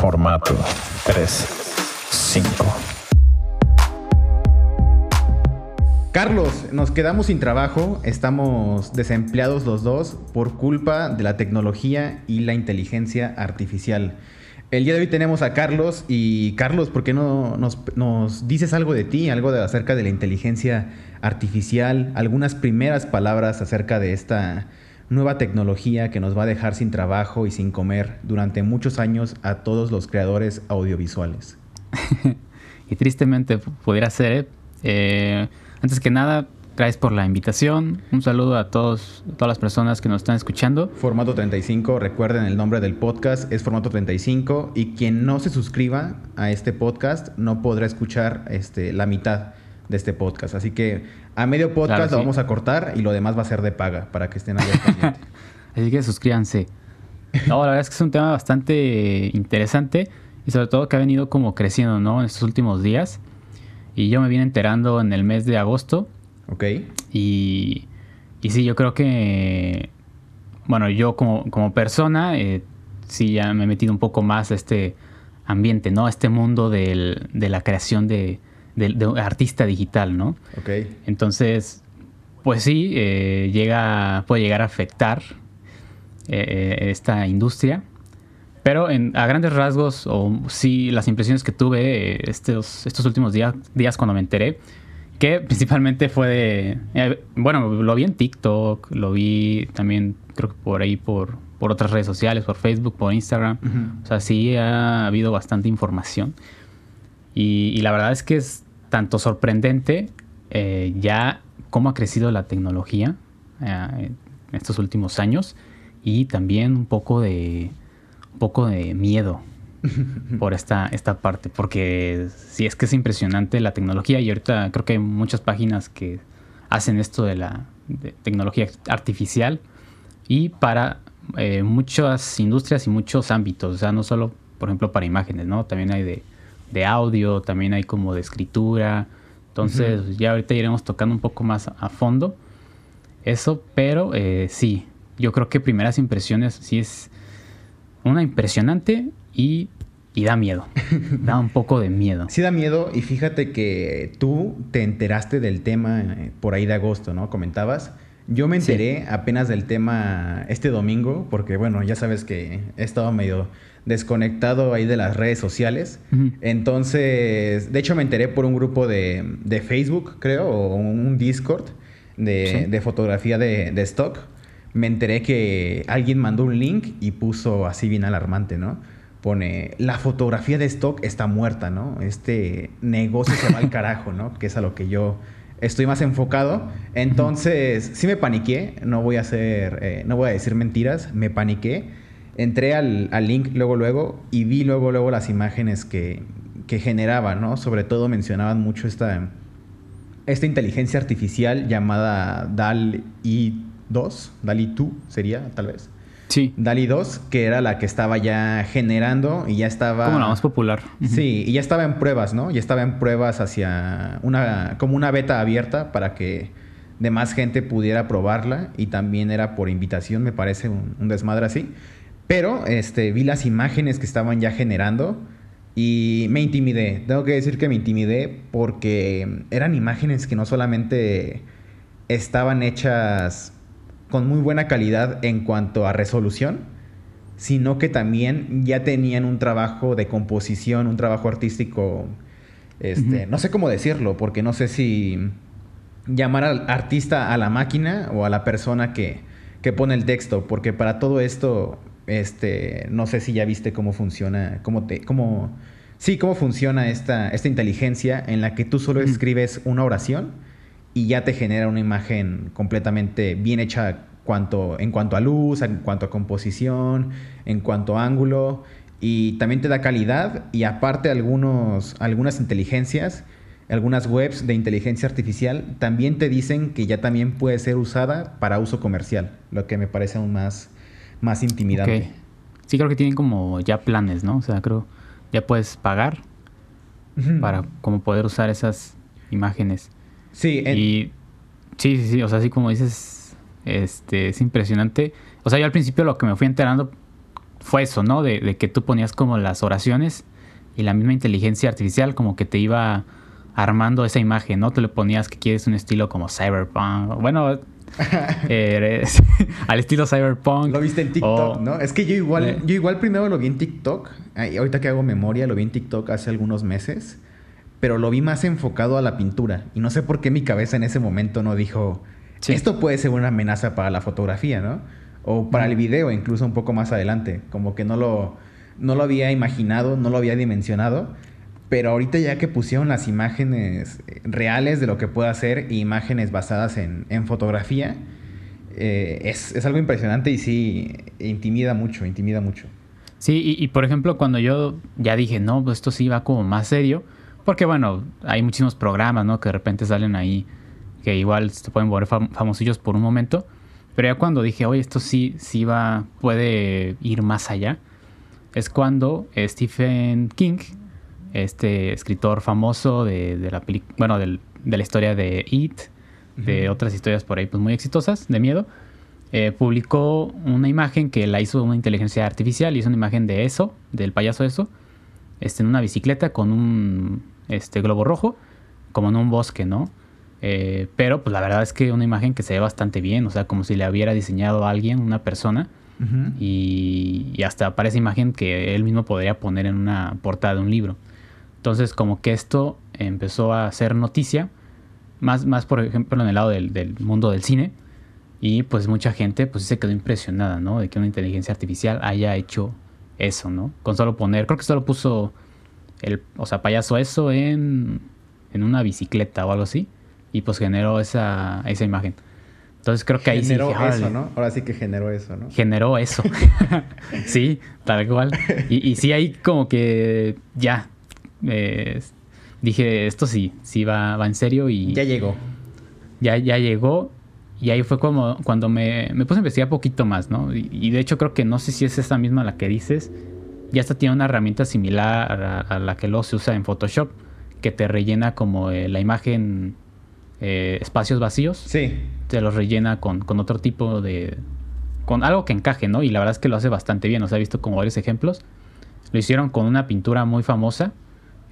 Formato 3, 5. Carlos, nos quedamos sin trabajo, estamos desempleados los dos por culpa de la tecnología y la inteligencia artificial. El día de hoy tenemos a Carlos y Carlos, ¿por qué no nos, nos dices algo de ti, algo de, acerca de la inteligencia artificial, algunas primeras palabras acerca de esta nueva tecnología que nos va a dejar sin trabajo y sin comer durante muchos años a todos los creadores audiovisuales? y tristemente pudiera ser, eh, antes que nada, Gracias por la invitación. Un saludo a todos, todas las personas que nos están escuchando. Formato 35, recuerden el nombre del podcast es Formato 35 y quien no se suscriba a este podcast no podrá escuchar este, la mitad de este podcast. Así que a medio podcast lo vamos a cortar y lo demás va a ser de paga para que estén ahí pendiente. Así que suscríbanse. No, la verdad es que es un tema bastante interesante y sobre todo que ha venido como creciendo, ¿no? En estos últimos días. Y yo me vine enterando en el mes de agosto Ok. Y, y sí, yo creo que, bueno, yo como, como persona, eh, sí ya me he metido un poco más a este ambiente, ¿no? A este mundo del, de la creación de, de, artista digital, ¿no? Ok. Entonces, pues sí, eh, llega, puede llegar a afectar eh, esta industria. Pero en, a grandes rasgos, o sí, las impresiones que tuve estos, estos últimos días, días cuando me enteré, que principalmente fue de... Eh, bueno, lo vi en TikTok, lo vi también creo que por ahí por, por otras redes sociales, por Facebook, por Instagram. O sea, sí ha habido bastante información. Y, la verdad es que es tanto sorprendente eh, ya cómo ha crecido la tecnología eh, en estos últimos años y también un poco de, un poco de miedo por esta, esta parte, porque sí es que es impresionante la tecnología y ahorita creo que hay muchas páginas que hacen esto de la tecnología artificial y para eh, muchas industrias y muchos ámbitos, o sea, no solo, por ejemplo, para imágenes, ¿no? También hay de, de audio, también hay como de escritura, entonces ya ahorita iremos tocando un poco más a fondo eso, pero eh, sí, yo creo que primeras impresiones sí es una impresionante y, da miedo. da un poco de miedo. Sí da miedo y fíjate que tú te enteraste del tema eh, por ahí de agosto, ¿no? Comentabas. Yo me enteré apenas del tema este domingo, porque bueno, ya sabes que he estado medio desconectado ahí de las redes sociales. Entonces, de hecho me enteré por un grupo de, Facebook, creo, o un Discord de, fotografía de, de, stock. Me enteré que alguien mandó un link y puso así bien alarmante, ¿no? pone, la fotografía de stock está muerta, ¿no? Este negocio se va al carajo, ¿no? Que es a lo que yo estoy más enfocado. Entonces, sí me paniqué, no voy a hacer, eh, no voy a decir mentiras, me paniqué. Entré al, link luego, luego y vi luego, luego las imágenes que, que generaba, ¿no? Sobre todo mencionaban mucho esta, esta inteligencia artificial llamada DAL-I 2, DALI 2 sería, tal vez. Sí. DALI 2, que era la que estaba ya generando y ya estaba... Como la más popular. Sí, y ya estaba en pruebas, ¿no? Ya estaba en pruebas hacia una... como una beta abierta para que demás gente pudiera probarla y también era por invitación, me parece un, desmadre así. Pero este, vi las imágenes que estaban ya generando y me intimidé. Tengo que decir que me intimidé porque eran imágenes que no solamente estaban hechas con muy buena calidad en cuanto a resolución, sino que también ya tenían un trabajo de composición, un trabajo artístico, este, no sé cómo decirlo, porque no sé si llamar al artista a la máquina o a la persona que, que pone el texto, porque para todo esto, este, no sé si ya viste cómo funciona, cómo te, cómo, sí, cómo funciona esta, esta inteligencia en la que tú solo escribes una oración y ya te genera una imagen completamente bien hecha cuanto, en cuanto a luz, en cuanto a composición, en cuanto a ángulo y también te da calidad y aparte algunos, algunas inteligencias, algunas webs de inteligencia artificial también te dicen que ya también puede ser usada para uso comercial, lo que me parece aún más, más intimidante. Sí, creo que tienen como ya planes, ¿no? O sea, creo ya puedes pagar para como poder usar esas imágenes. Sí, y sí, sí, sí, o sea, así como dices, este, es impresionante. O sea, yo al principio lo que me fui enterando fue eso, ¿no? De, de, que tú ponías como las oraciones y la misma inteligencia artificial como que te iba armando esa imagen, ¿no? Tú le ponías que quieres un estilo como cyberpunk, bueno, eh, al estilo cyberpunk. Lo viste en TikTok, ¿no? Es que yo igual, Eh. yo igual primero lo vi en TikTok. Ay, ahorita que hago memoria, lo vi en TikTok hace algunos meses. Pero lo vi más enfocado a la pintura. Y no sé por qué mi cabeza en ese momento no dijo. Sí. Esto puede ser una amenaza para la fotografía, ¿no? O para el video, incluso un poco más adelante. Como que no lo, no lo había imaginado, no lo había dimensionado. Pero ahorita ya que pusieron las imágenes eh, reales de lo que puede hacer e imágenes basadas en, en fotografía, eh, es, es algo impresionante y sí, intimida mucho, intimida mucho. Sí, y, por ejemplo, cuando yo ya dije, no, pues esto sí va como más serio, porque bueno, hay muchísimos programas, ¿no? Que de repente salen ahí, que igual se pueden volver fam famosillos por un momento, pero ya cuando dije, oye, esto sí, sí va, puede ir más allá, es cuando Stephen King, este escritor famoso de, de la película, bueno, del, de la historia de It, de otras historias por ahí pues muy exitosas, de miedo, eh, publicó una imagen que la hizo una inteligencia artificial, hizo una imagen de eso, del payaso eso, este, en una bicicleta con un este, globo rojo, como en un bosque, ¿no? Eh, pero pues la verdad es que una imagen que se ve bastante bien, o sea, como si le hubiera diseñado a alguien, una persona, y, y hasta parece imagen que él mismo podría poner en una portada de un libro. Entonces, como que esto empezó a ser noticia, más, más por ejemplo en el lado del, del mundo del cine, y pues mucha gente pues se quedó impresionada, ¿no? De que una inteligencia artificial haya hecho eso, ¿no? Con solo poner, creo que solo puso el, o sea, payaso eso en, en una bicicleta o algo así, y pues generó esa, esa imagen. Entonces creo que ahí generó sí eso. ¿no? Ahora sí que generó eso, ¿no? generó eso. sí, tal cual. Y, y sí, ahí como que ya eh, dije, esto sí, sí va, va en serio y Ya ya, llegó. ya, llegó. Y ahí fue como cuando me, me puse a investigar poquito más, ¿no? Y, y de hecho creo que no sé si es esa misma la que dices. Ya hasta tiene una herramienta similar a, a la que luego se usa en Photoshop, que te rellena como eh, la imagen eh, espacios vacíos Sí. te los rellena con, con otro tipo de... con algo que encaje, ¿no? Y la verdad es que lo hace bastante bien, o sea, he visto como varios ejemplos. Lo hicieron con una pintura muy famosa,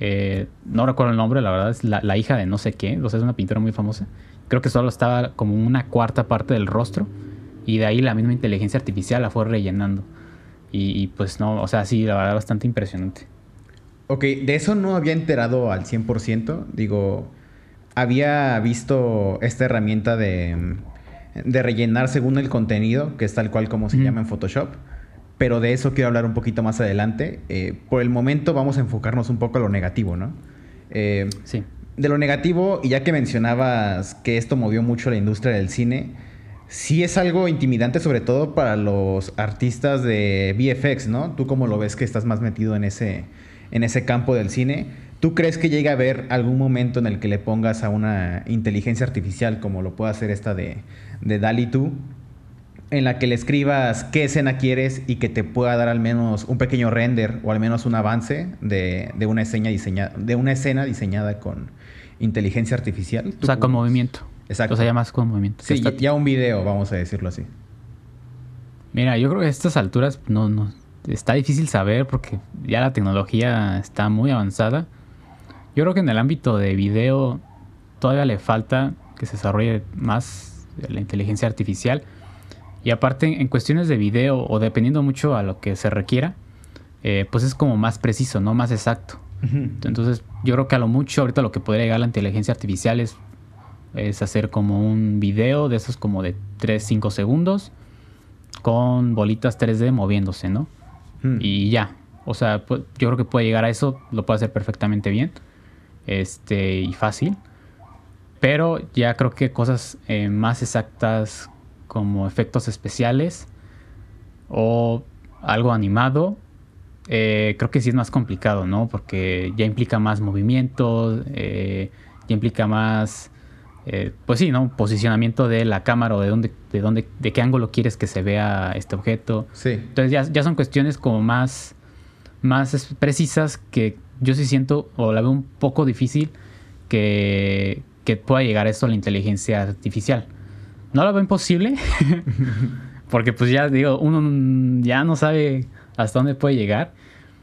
eh, no recuerdo el nombre, la verdad es la, la hija de no sé qué, o sea, es una pintura muy famosa. Creo que solo estaba como una cuarta parte del rostro y de ahí la misma inteligencia artificial la fue rellenando. Y, y, pues no, o sea, sí, la verdad bastante impresionante. Ok, de eso no había enterado al 100%. Digo, había visto esta herramienta de, de rellenar según el contenido, que es tal cual como se llama en Photoshop. Pero de eso quiero hablar un poquito más adelante. Eh, por el momento vamos a enfocarnos un poco a lo negativo, ¿no? Eh, Sí. de lo negativo, y ya que mencionabas que esto movió mucho la industria del cine, sí es algo intimidante, sobre todo para los artistas de VFX, ¿no? Tú como lo ves que estás más metido en ese, en ese campo del cine, ¿tú crees que llega a haber algún momento en el que le pongas a una inteligencia artificial, como lo puede hacer esta de, de DALI 2, en la que le escribas qué escena quieres y que te pueda dar al menos un pequeño render o al menos un avance de, de una, escena diseñada, de una escena diseñada con inteligencia artificial? O sea, ¿Tú con movimiento. Exacto. O sea, ya más con movimiento. Sí, ya- ya un video, vamos a decirlo así. Mira, yo creo que a estas alturas no, no está difícil saber porque ya la tecnología está muy avanzada. Yo creo que en el ámbito de video todavía le falta que se desarrolle más la inteligencia artificial. Y aparte, en cuestiones de video o dependiendo mucho a lo que se requiera, eh, pues es como más preciso, ¿no? Más exacto. Entonces, yo creo que a lo mucho ahorita lo que podría llegar la inteligencia artificial es, es hacer como un video de esos como de 3-5 segundos con bolitas 3D moviéndose, ¿no? Y ya. O sea, yo creo que puede llegar a eso, lo puede hacer perfectamente bien. Este, y fácil. Pero ya creo que cosas eh, más exactas como efectos especiales o algo animado, eh, creo que sí es más complicado, ¿no? Porque ya implica más movimientos, eh, ya implica más, eh, pues sí, ¿no? Posicionamiento de la cámara o de dónde, de dónde, de qué ángulo quieres que se vea este objeto. Sí. Entonces ya, ya son cuestiones como más, más precisas que yo sí siento o la veo un poco difícil que, que pueda llegar a esto a la inteligencia artificial. No lo veo imposible, porque pues ya digo, uno ya no sabe hasta dónde puede llegar.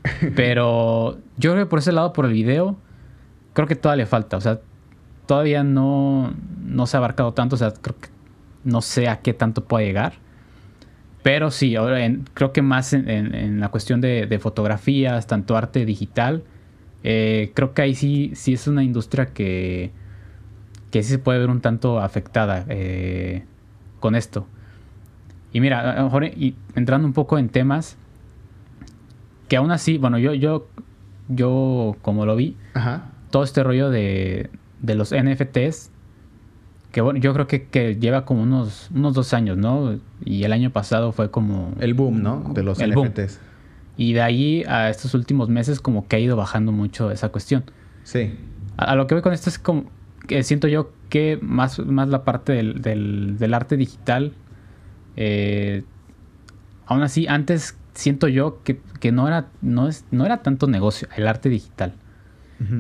Pero yo creo que por ese lado, por el video, creo que todavía le falta. O sea, todavía no, no se ha abarcado tanto. O sea, creo que no sé a qué tanto puede llegar. Pero sí, ahora creo que más en, la cuestión de, fotografías, tanto arte digital, eh, creo que ahí sí, sí es una industria que, que sí se puede ver un tanto afectada eh, con esto. Y mira, a lo mejor y entrando un poco en temas, que aún así, bueno, yo, yo, yo como lo vi, todo este rollo de, de los NFTs, que bueno, yo creo que, lleva como unos, unos dos años, ¿no? Y el año pasado fue como... El boom, ¿no? De los NFTs. Y de ahí a estos últimos meses como que ha ido bajando mucho esa cuestión. Sí. A, lo que voy con esto es como que siento yo que más, más la parte del, del, arte digital, eh, aún así, antes siento yo que, no, era, no, es, no era tanto negocio el arte digital.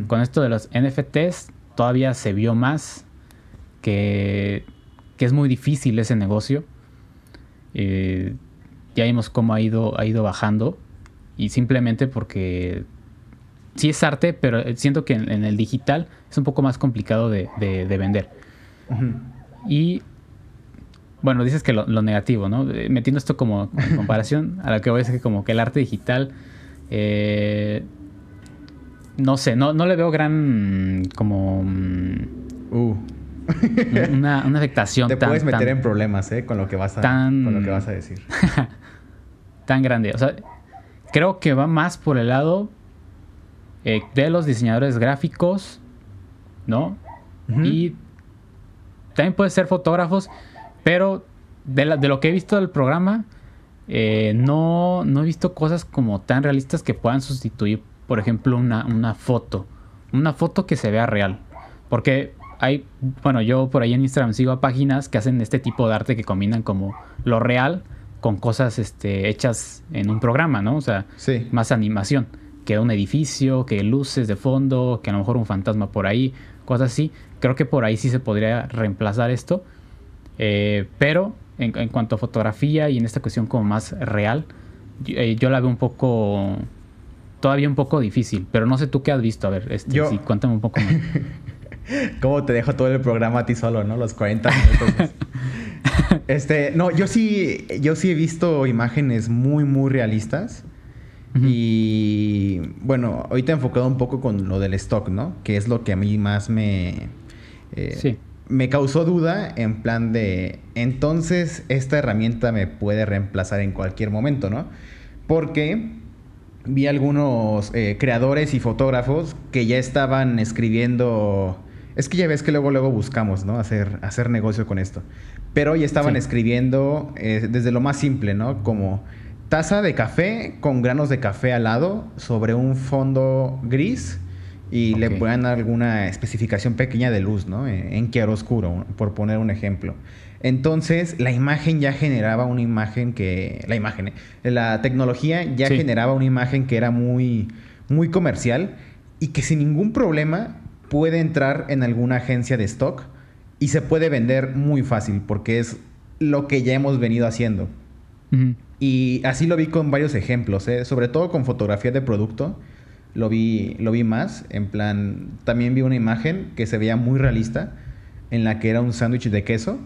Con esto de los NFTs todavía se vio más que, que es muy difícil ese negocio. Eh, ya vimos cómo ha ido, ha ido bajando y simplemente porque sí es arte, pero siento que en, el digital es un poco más complicado de, vender. Y bueno, dices que lo, negativo, ¿no? Eh, metiendo esto como en comparación, a lo que voy a decir que como que el arte digital, eh, no sé, no, no le veo gran como... Mm, uh. una, afectación Te puedes meter en problemas, ¿eh? Con lo que vas a, con lo que vas a decir. tan grande. O sea, creo que va más por el lado eh, de los diseñadores gráficos, ¿no? Y también puede ser fotógrafos pero de, lo que he visto del programa, eh, no, no, he visto cosas como tan realistas que puedan sustituir, por ejemplo, una, foto. Una foto que se vea real. Porque hay, bueno, yo por ahí en Instagram sigo a páginas que hacen este tipo de arte que combinan como lo real con cosas este, hechas en un programa, ¿no? O sea, más animación. Que un edificio, que luces de fondo, que a lo mejor un fantasma por ahí, cosas así. Creo que por ahí sí se podría reemplazar esto. Eh, pero en, cuanto a fotografía y en esta cuestión como más real, yo, eh, la veo un poco, todavía un poco difícil, pero no sé tú qué has visto, a ver, este, cuéntame un poco más. ¿Cómo te dejo todo el programa a ti solo, no? Los 40 minutos. este, no, yo sí, yo sí he visto imágenes muy, muy realistas. Y bueno, ahorita he enfocado un poco con lo del stock, ¿no? Que es lo que a mí más me... Eh, sí me causó duda en plan de, entonces esta herramienta me puede reemplazar en cualquier momento, ¿no? Porque vi algunos eh, creadores y fotógrafos que ya estaban escribiendo, es que ya ves que luego luego buscamos, ¿no? Hacer, hacer negocio con esto. Pero ya estaban escribiendo eh, desde lo más simple, ¿no? Como taza de café con granos de café al lado sobre un fondo gris y le puedan dar alguna especificación pequeña de luz, ¿no? En oscuro, por poner un ejemplo. Entonces, la imagen ya generaba una imagen que. La imagen, ¿eh? la tecnología ya generaba una imagen que era muy, muy comercial y que sin ningún problema puede entrar en alguna agencia de stock y se puede vender muy fácil porque es lo que ya hemos venido haciendo. Y así lo vi con varios ejemplos, ¿eh? sobre todo con fotografía de producto lo vi, lo vi más. En plan, también vi una imagen que se veía muy realista, en la que era un sándwich de queso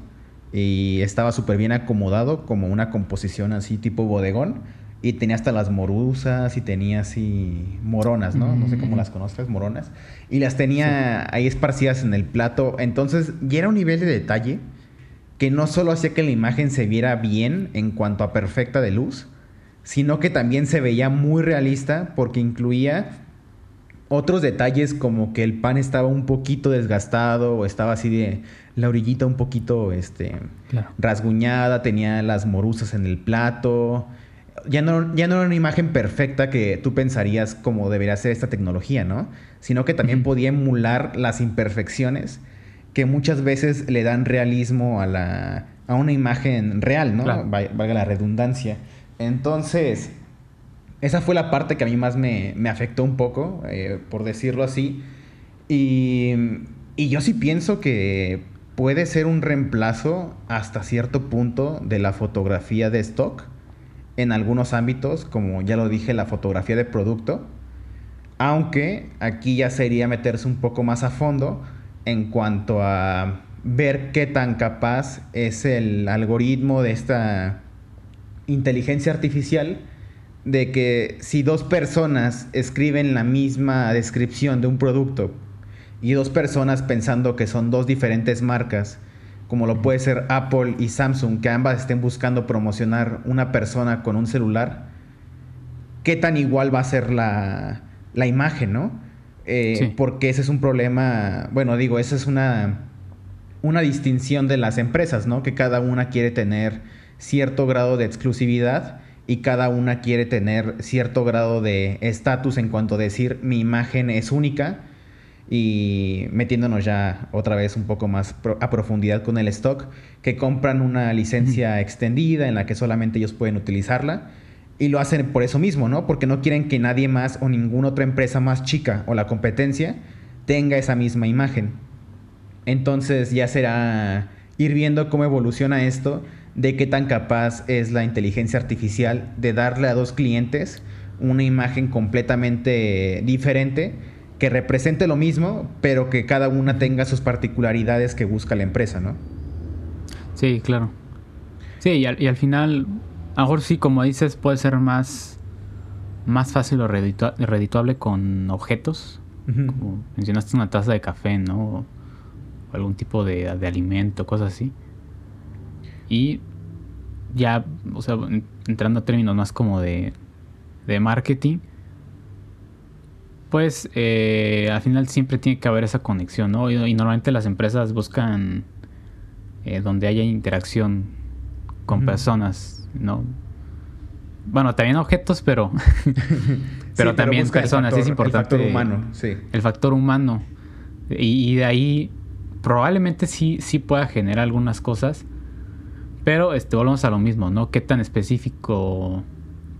y estaba súper bien acomodado, como una composición así tipo bodegón. Y tenía hasta las morusas y tenía así moronas, ¿no? No sé cómo mm. las conoces, moronas. Y las tenía ahí esparcidas en el plato. Entonces, ya era un nivel de detalle que no solo hacía que la imagen se viera bien en cuanto a perfecta de luz, sino que también se veía muy realista porque incluía otros detalles como que el pan estaba un poquito desgastado o estaba así de la orillita un poquito este, rasguñada, tenía las morusas en el plato. Ya no, ya no era una imagen perfecta que tú pensarías como debería ser esta tecnología, ¿no? Sino que también podía emular las imperfecciones que muchas veces le dan realismo a, la, a una imagen real, ¿no? Valga la redundancia. Entonces, esa fue la parte que a mí más me, afectó un poco, eh, por decirlo así. Y, yo sí pienso que puede ser un reemplazo hasta cierto punto de la fotografía de stock en algunos ámbitos, como ya lo dije, la fotografía de producto. Aunque aquí ya sería meterse un poco más a fondo en cuanto a ver qué tan capaz es el algoritmo de esta inteligencia artificial de que si dos personas escriben la misma descripción de un producto y dos personas pensando que son dos diferentes marcas, como lo puede ser Apple y Samsung, que ambas estén buscando promocionar una persona con un celular, ¿qué tan igual va a ser la, la imagen, no? Eh, porque ese es un problema, bueno, digo, esa es una, una distinción de las empresas, ¿no? Que cada una quiere tener cierto grado de exclusividad y cada una quiere tener cierto grado de estatus en cuanto a decir mi imagen es única y metiéndonos ya otra vez un poco más a profundidad con el stock, que compran una licencia extendida en la que solamente ellos pueden utilizarla y lo hacen por eso mismo, ¿no? Porque no quieren que nadie más o ninguna otra empresa más chica o la competencia tenga esa misma imagen. Entonces ya será ir viendo cómo evoluciona esto, de qué tan capaz es la inteligencia artificial de darle a dos clientes una imagen completamente diferente que represente lo mismo, pero que cada una tenga sus particularidades que busca la empresa, ¿no? Sí, claro. Sí, y al, y al final a lo mejor sí, como dices, puede ser más, más fácil o redituable con objetos. Como mencionaste una taza de café, ¿no? O algún tipo de, alimento, cosas así. Y ya, o sea, entrando a términos más como de, de marketing, pues eh, al final siempre tiene que haber esa conexión, ¿no? Y, normalmente las empresas buscan eh, donde haya interacción con personas ¿no? Bueno, también objetos, pero, pero también personas, es importante. El factor humano, sí. El factor humano. Y, de ahí probablemente sí, sí pueda generar algunas cosas, pero este, volvemos a lo mismo, ¿no? ¿Qué tan específico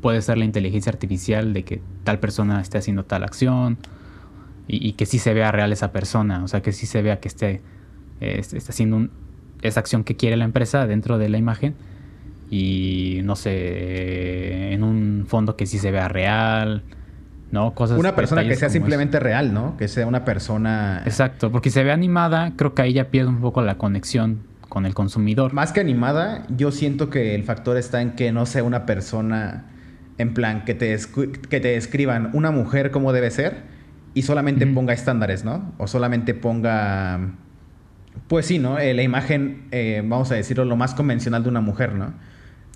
puede ser la inteligencia artificial de que tal persona esté haciendo tal acción y, que sí se vea real esa persona, o sea, que sí se vea que esté, este, está haciendo esa acción que quiere la empresa dentro de la imagen y no sé, en un fondo que sí se vea real, ¿no? Cosas Una persona que sea simplemente real, ¿no? Que sea una persona... Exacto, porque si se ve animada, creo que ahí ya pierde un poco la conexión con el consumidor. Más que animada, yo siento que el factor está en que no sea una persona, en plan, que te, que te describan una mujer como debe ser y solamente ponga estándares, ¿no? O solamente ponga... Pues sí, ¿no? Eh, la imagen, eh, vamos a decirlo, lo más convencional de una mujer, ¿no?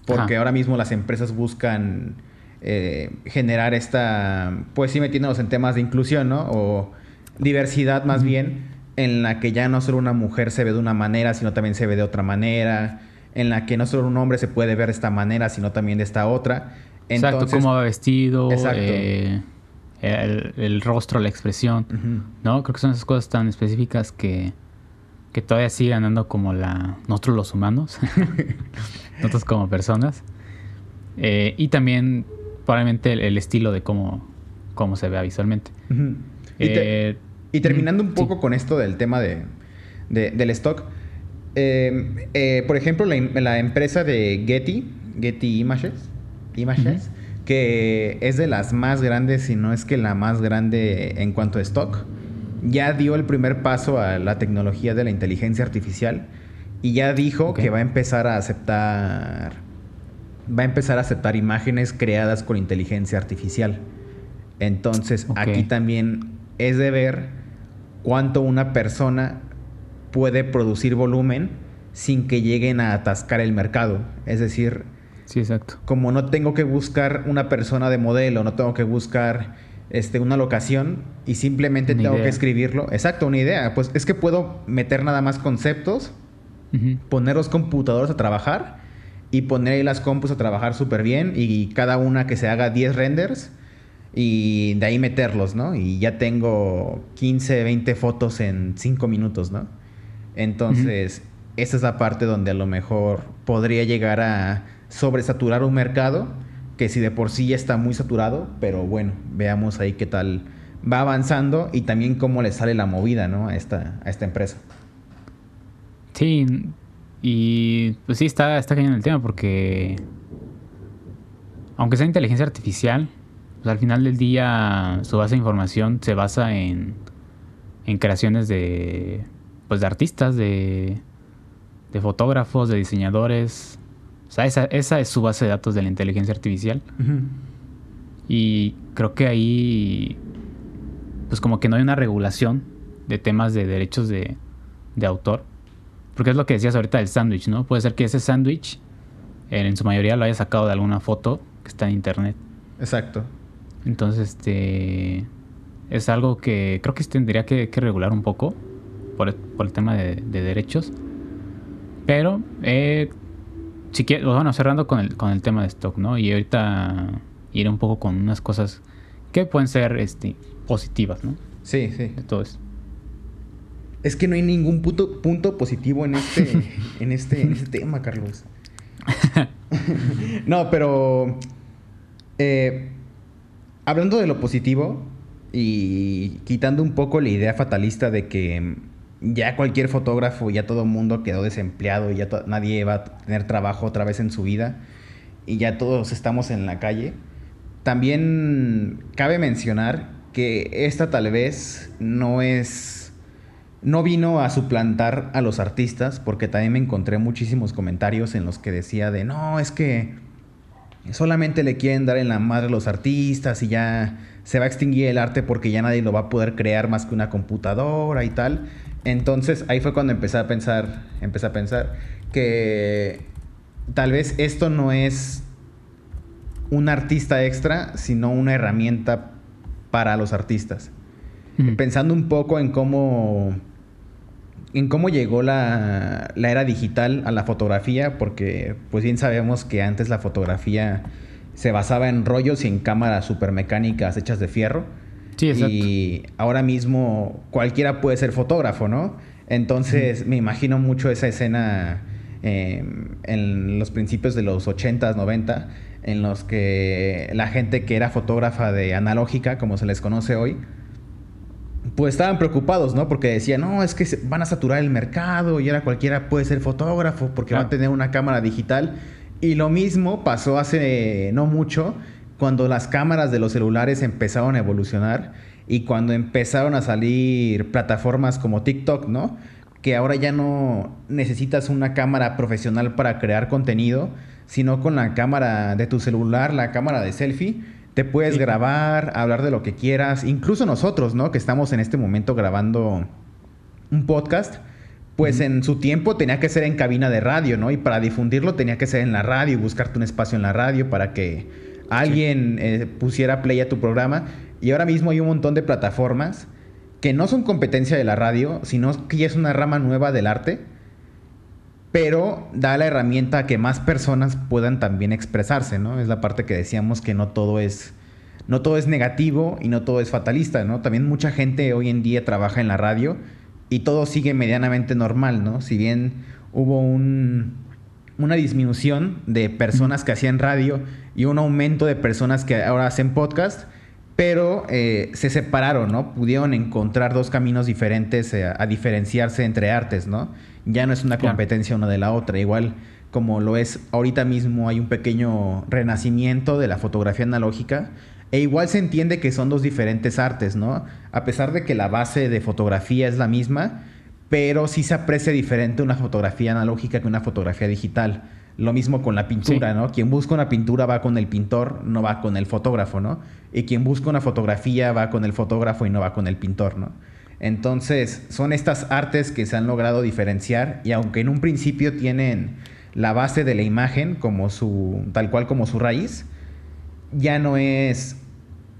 Porque ahora mismo las empresas buscan eh, generar esta, pues sí metiéndonos en temas de inclusión, ¿no? O diversidad más bien, en la que ya no solo una mujer se ve de una manera, sino también se ve de otra manera, en la que no solo un hombre se puede ver de esta manera, sino también de esta otra. exacto, cómo va vestido, eh, el, rostro, la expresión, ¿no? Creo que son esas cosas tan específicas que que todavía sigue andando como la nosotros los humanos, nosotros como personas. Eh, y también probablemente el, estilo de cómo, cómo se vea visualmente. Eh, y, terminando un poco con esto del tema de, del stock, eh, por ejemplo, la, empresa de Getty, Getty Images, Images que es de las más grandes, si no es que la más grande en cuanto a stock, ya dio el primer paso a la tecnología de la inteligencia artificial y ya dijo que va a empezar a aceptar va a empezar a aceptar imágenes creadas con inteligencia artificial. Entonces, aquí también es de ver cuánto una persona puede producir volumen sin que lleguen a atascar el mercado. Es decir, sí, exacto. como no tengo que buscar una persona de modelo, no tengo que buscar este, una locación y simplemente tengo que escribirlo. Exacto, una idea. Pues es que puedo meter nada más conceptos, poner los computadores a trabajar y poner ahí las compus a trabajar súper bien y cada una que se haga 10 renders y de ahí meterlos, ¿no? Y ya tengo 15, 20 fotos en 5 minutos, ¿no? Entonces, esa es la parte donde a lo mejor podría llegar a sobresaturar un mercado que si de por sí ya está muy saturado, pero bueno, veamos ahí qué tal va avanzando y también cómo le sale la movida, ¿no? A esta, a esta empresa. Sí, y pues sí, está, está el tema porque aunque sea inteligencia artificial, pues, al final del día su base de información se basa en, en creaciones de, pues, de artistas, de, de fotógrafos, de diseñadores. O sea, esa, esa es su base de datos de la inteligencia artificial. Y creo que ahí, pues como que no hay una regulación de temas de derechos de, de autor. Porque es lo que decías ahorita del sándwich, ¿no? Puede ser que ese sándwich en su mayoría lo haya sacado de alguna foto que está en internet. Exacto. Entonces, este es algo que creo que tendría que, regular un poco por el, tema de, derechos. Pero, eh, si bueno, cerrando con el, con el tema de stock, ¿no? Y ahorita iré un poco con unas cosas que pueden ser este, positivas, ¿no? Sí, sí. De todo eso. Es que no hay ningún punto, punto positivo en este, en este, en este tema, Carlos. no, pero eh, hablando de lo positivo y quitando un poco la idea fatalista de que ya cualquier fotógrafo, ya todo el mundo quedó desempleado y ya nadie va a tener trabajo otra vez en su vida y ya todos estamos en la calle, también cabe mencionar que esta tal vez no es no vino a suplantar a los artistas, porque también me encontré muchísimos comentarios en los que decía de, no, es que solamente le quieren dar en la madre a los artistas y ya se va a extinguir el arte porque ya nadie lo va a poder crear más que una computadora y tal. Entonces ahí fue cuando empecé a pensar, empecé a pensar que tal vez esto no es un artista extra, sino una herramienta para los artistas. Pensando un poco en cómo en cómo llegó la, era digital a la fotografía, porque pues bien sabemos que antes la fotografía se basaba en rollos y en cámaras supermecánicas hechas de fierro. Sí, exacto. Y ahora mismo cualquiera puede ser fotógrafo, ¿no? Entonces me imagino mucho esa escena em, en los principios de los 80s, 90, en los que la gente que era fotógrafa de analógica, como se les conoce hoy, pues estaban preocupados, ¿no? Porque decían, no, es que van a saturar el mercado y ahora cualquiera puede ser fotógrafo porque va a tener una cámara digital. Y lo mismo pasó hace no mucho cuando las cámaras de los celulares empezaron a evolucionar y cuando empezaron a salir plataformas como TikTok, ¿no? Que ahora ya no necesitas una cámara profesional para crear contenido, sino con la cámara de tu celular, la cámara de selfie te puedes grabar, hablar de lo que quieras. Incluso nosotros, ¿no? Que estamos en este momento grabando un podcast. Pues en su tiempo tenía que ser en cabina de radio, ¿no? Y para difundirlo tenía que ser en la radio y buscarte un espacio en la radio para que alguien eh, pusiera play a tu programa. Y ahora mismo hay un montón de plataformas que no son competencia de la radio, sino que ya es una rama nueva del arte pero da la herramienta a que más personas puedan también expresarse, ¿no? Es la parte que decíamos que no todo es no todo es negativo y no todo es fatalista, ¿no? También mucha gente hoy en día trabaja en la radio y todo sigue medianamente normal, ¿no? Si bien hubo un, una disminución de personas que hacían radio y un aumento de personas que ahora hacen podcast, pero eh, se separaron, ¿no? Pudieron encontrar dos caminos diferentes eh, a diferenciarse entre artes, ¿no? Ya no es una competencia una de la otra. Igual como lo es ahorita mismo hay un pequeño renacimiento de la fotografía analógica. E igual se entiende que son dos diferentes artes, ¿no? A pesar de que la base de fotografía es la misma, pero sí se aprecia diferente una fotografía analógica que una fotografía digital. Lo mismo con la pintura, ¿no? Quien busca una pintura va con el pintor, no va con el fotógrafo, ¿no? Y quien busca una fotografía va con el fotógrafo y no va con el pintor, ¿no? Entonces, son estas artes que se han logrado diferenciar y aunque en un principio tienen la base de la imagen como su tal cual como su raíz, ya no es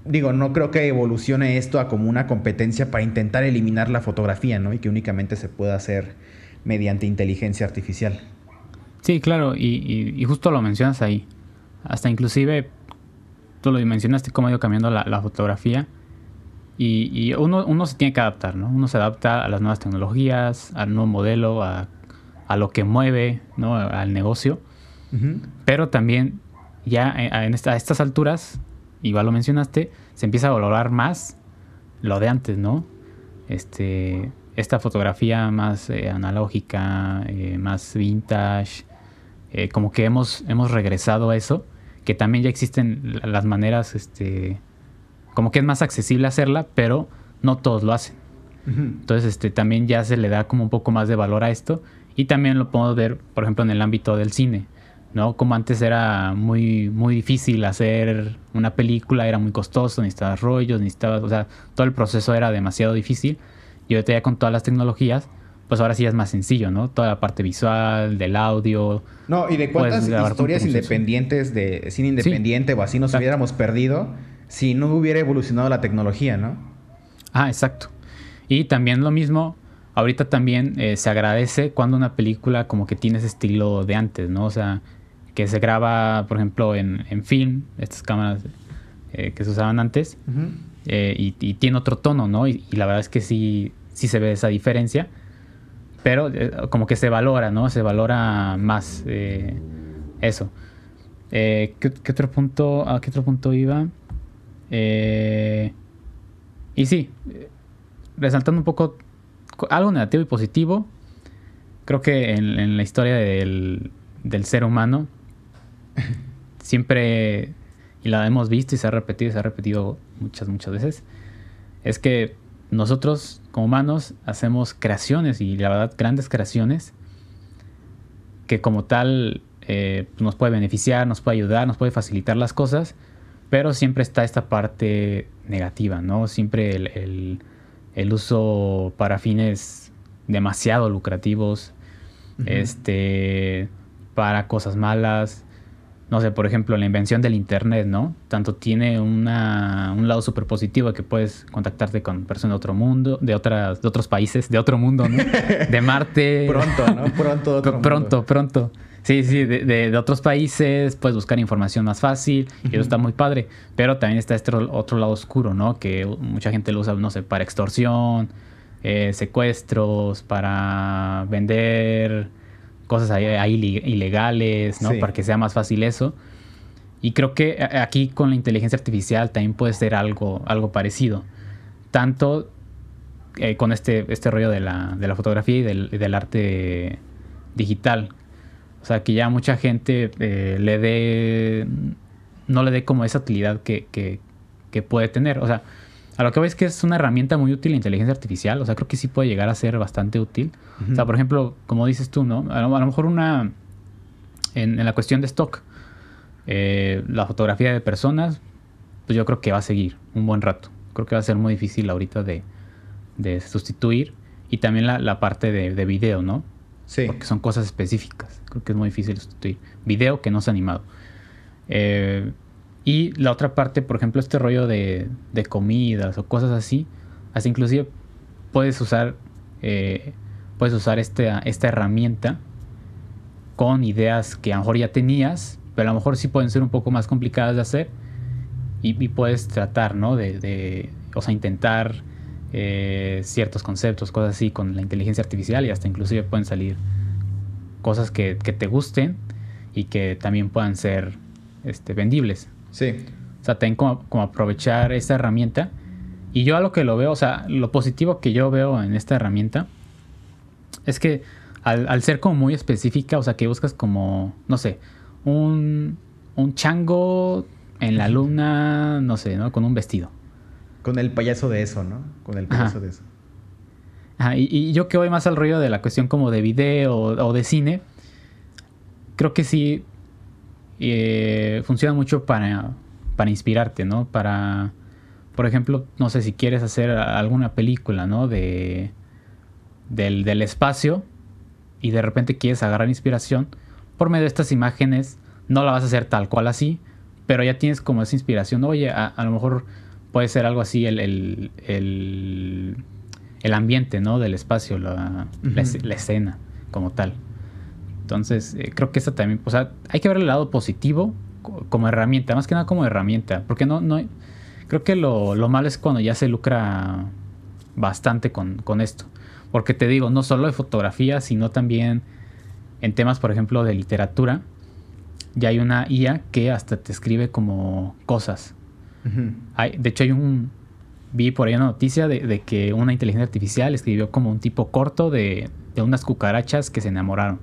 digo, no creo que evolucione esto a como una competencia para intentar eliminar la fotografía, ¿no? Y que únicamente se pueda hacer mediante inteligencia artificial. Sí, claro, y, justo lo mencionas ahí. Hasta inclusive, tú lo mencionaste cómo ha ido cambiando la fotografía. Y, uno, uno, se tiene que adaptar, ¿no? Uno se adapta a las nuevas tecnologías, al nuevo modelo, a, a lo que mueve, ¿no? Al negocio. Pero también ya a, en a estas alturas, igual lo mencionaste, se empieza a valorar más lo de antes, ¿no? Este, esta fotografía más eh, analógica, eh, más vintage, eh, como que hemos, hemos regresado a eso, que también ya existen las maneras, este, como que es más accesible hacerla, pero no todos lo hacen. Entonces, este, también ya se le da como un poco más de valor a esto. Y también lo podemos ver, por ejemplo, en el ámbito del cine, ¿no? Como antes era muy, muy difícil hacer una película, era muy costoso, necesitabas rollos, necesitabas, o sea, todo el proceso era demasiado difícil. Y ahorita ya con todas las tecnologías, pues ahora sí es más sencillo, ¿no? Toda la parte visual, del audio. No, y de cuántas historias independientes de cine independiente o así nos hubiéramos perdido si no hubiera evolucionado la tecnología, ¿no? Ah, exacto. Y también lo mismo, ahorita también eh, se agradece cuando una película como que tiene ese estilo de antes, ¿no? O sea, que se graba, por ejemplo, en, film, estas cámaras eh, que se usaban antes, eh, y, tiene otro tono, ¿no? Y, la verdad es que sí, sí se ve esa diferencia, pero como que se valora, ¿no? Se valora más eso. ¿qué, otro punto, ¿A qué otro punto iba? Eh... Y sí, resaltando un poco algo negativo y positivo, creo que en, la historia del, ser humano, siempre, y la hemos visto y se ha repetido y se ha repetido muchas, muchas veces, es que nosotros como humanos hacemos creaciones y la verdad grandes creaciones que como tal eh, nos puede beneficiar, nos puede ayudar, nos puede facilitar las cosas, pero siempre está esta parte negativa, ¿no? Siempre el, uso para fines demasiado lucrativos, este, para cosas malas. No sé, por ejemplo, la invención del Internet, ¿no? Tanto tiene una, un lado súper positivo que puedes contactarte con personas de otro mundo, de, otras, de otros países, de otro mundo, ¿no? De Marte. pronto, ¿no? Pronto, otro Pronto, pronto. Sí, sí, de, de, otros países, puedes buscar información más fácil y eso está muy padre. Pero también está este otro lado oscuro, ¿no? Que mucha gente lo usa, no sé, para extorsión, eh, secuestros, para vender cosas ahí, ilegales, ¿no? Para que sea más fácil eso. Y creo que aquí con la inteligencia artificial también puede ser algo, algo parecido. Tanto eh, con este, este rollo de la, de la fotografía y del, del arte digital, o sea, que ya mucha gente eh, le dé, no le dé como esa utilidad que, que, puede tener. O sea, a lo que voy es que es una herramienta muy útil la inteligencia artificial. O sea, creo que sí puede llegar a ser bastante útil. O sea, por ejemplo, como dices tú, ¿no? A lo, mejor una, en, la cuestión de stock, eh, la fotografía de personas, pues yo creo que va a seguir un buen rato. Creo que va a ser muy difícil ahorita de, de sustituir. Y también la, la parte de, de video, ¿no? Sí. Porque son cosas específicas. Creo que es muy difícil sustituir. Video que no es animado. Eh, y la otra parte, por ejemplo, este rollo de, de comidas o cosas así. Hasta inclusive puedes usar. Eh, puedes usar esta, esta herramienta con ideas que a lo mejor ya tenías, pero a lo mejor sí pueden ser un poco más complicadas de hacer. Y, puedes tratar, ¿no? De, o sea, intentar eh, ciertos conceptos, cosas así con la inteligencia artificial y hasta inclusive pueden salir cosas que, te gusten y que también puedan ser este, vendibles. Sí. O sea, ten como, aprovechar esta herramienta. Y yo a lo que lo veo, o sea, lo positivo que yo veo en esta herramienta es que al, ser como muy específica, o sea, que buscas como, no sé, un, un chango en la luna, no sé, ¿no? Con un vestido. Con el payaso de eso, ¿no? Con el payaso de eso. Ajá, y, yo que voy más al rollo de la cuestión como de video o, de cine, creo que sí eh, funciona mucho para, para inspirarte, ¿no? Para, por ejemplo, no sé si quieres hacer alguna película, ¿no? De, del, del espacio y de repente quieres agarrar inspiración por medio de estas imágenes, no la vas a hacer tal cual así, pero ya tienes como esa inspiración, oye, a lo mejor puede ser algo así el, el, ambiente, ¿no? Del espacio, la, escena como tal. Entonces, eh, creo que eso también, o sea, hay que ver el lado positivo como herramienta, más que nada como herramienta, porque no, no, creo que lo, malo es cuando ya se lucra bastante con, con, esto. Porque te digo, no solo de fotografía, sino también en temas, por ejemplo, de literatura, ya hay una IA que hasta te escribe como cosas de hecho, hay un. Vi por ahí una noticia de, que una inteligencia artificial escribió como un tipo corto de, unas cucarachas que se enamoraron.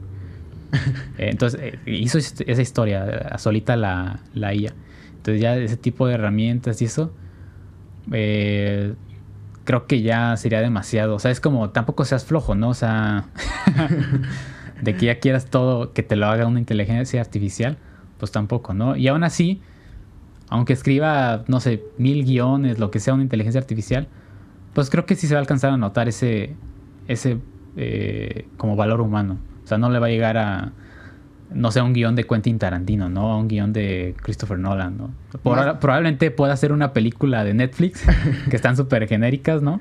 Entonces, eh, hizo esa historia, solita la, la IA. Entonces, ya ese tipo de herramientas y eso, eh, creo que ya sería demasiado. O sea, es como, tampoco seas flojo, ¿no? O sea, de que ya quieras todo, que te lo haga una inteligencia artificial, pues tampoco, ¿no? Y aún así, aunque escriba, no sé, mil guiones, lo que sea una inteligencia artificial, pues creo que sí se va a alcanzar a notar ese, ese eh, como valor humano. Sea, no le va a llegar a, no sé, un guion de Quentin Tarantino, ¿no? A un guion de Christopher Nolan, ¿no? Por- probablemente pueda ser una película de Netflix, que están súper genéricas, ¿no?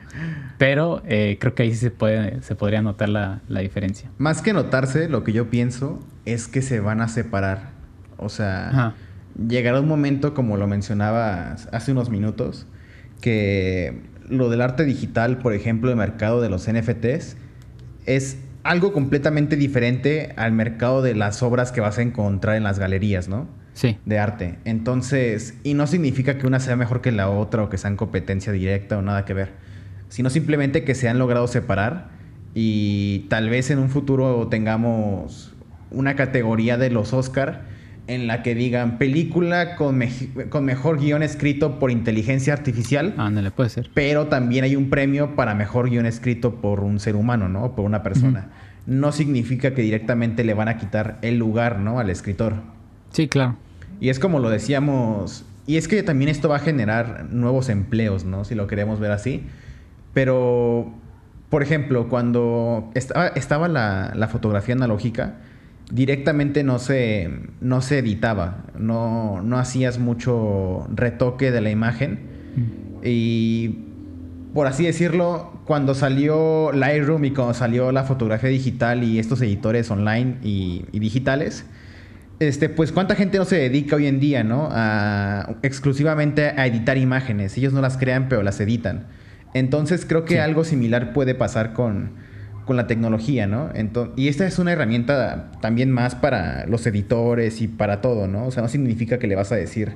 Pero eh, creo que ahí sí se, puede, se podría notar la, la diferencia. Más que notarse, lo que yo pienso es que se van a separar. O sea, Ajá. llegará un momento, como lo mencionabas hace unos minutos, que lo del arte digital, por ejemplo, el mercado de los NFTs, es algo completamente diferente al mercado de las obras que vas a encontrar en las galerías, ¿no? Sí. De arte. Entonces, y no significa que una sea mejor que la otra o que sean competencia directa o nada que ver, sino simplemente que se han logrado separar y tal vez en un futuro tengamos una categoría de los Oscar en la que digan película con, con mejor guion escrito por inteligencia artificial, Ándale, puede ser. pero también hay un premio para mejor guion escrito por un ser humano, ¿no? Por una persona. No significa que directamente le van a quitar el lugar, ¿no? Al escritor. Sí, claro. Y es como lo decíamos, y es que también esto va a generar nuevos empleos, ¿no? Si lo queremos ver así. Pero, por ejemplo, cuando estaba, estaba la, la fotografía analógica, directamente no se, no se editaba, no, no hacías mucho retoque de la imagen. Y, por así decirlo, cuando salió Lightroom y cuando salió la fotografía digital y estos editores online y, y digitales, este, pues cuánta gente no se dedica hoy en día, ¿no? A, exclusivamente a editar imágenes. Ellos no las crean, pero las editan. Entonces creo que Sí. algo similar puede pasar con, con la tecnología, ¿no? Ento- y esta es una herramienta también más para los editores y para todo, ¿no? O sea, no significa que le vas a decir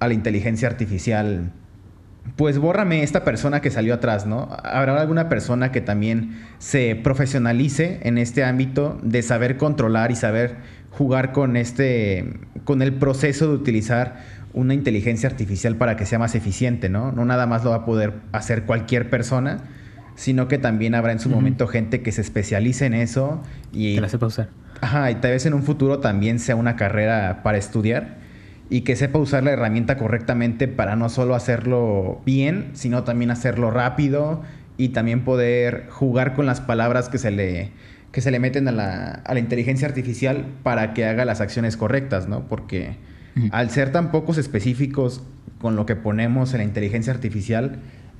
a la inteligencia artificial, pues bórrame esta persona que salió atrás, ¿no? Habrá alguna persona que también se profesionalice en este ámbito de saber controlar y saber jugar con este con el proceso de utilizar una inteligencia artificial para que sea más eficiente, ¿no? No nada más lo va a poder hacer cualquier persona, sino que también habrá en su momento gente que se especialice en eso y Que la sepa usar. Ajá, y tal vez en un futuro también sea una carrera para estudiar y que sepa usar la herramienta correctamente para no solo hacerlo bien, sino también hacerlo rápido y también poder jugar con las palabras que se le, que se le meten a la, a la inteligencia artificial para que haga las acciones correctas, ¿no? Porque al ser tan pocos específicos con lo que ponemos en la inteligencia artificial,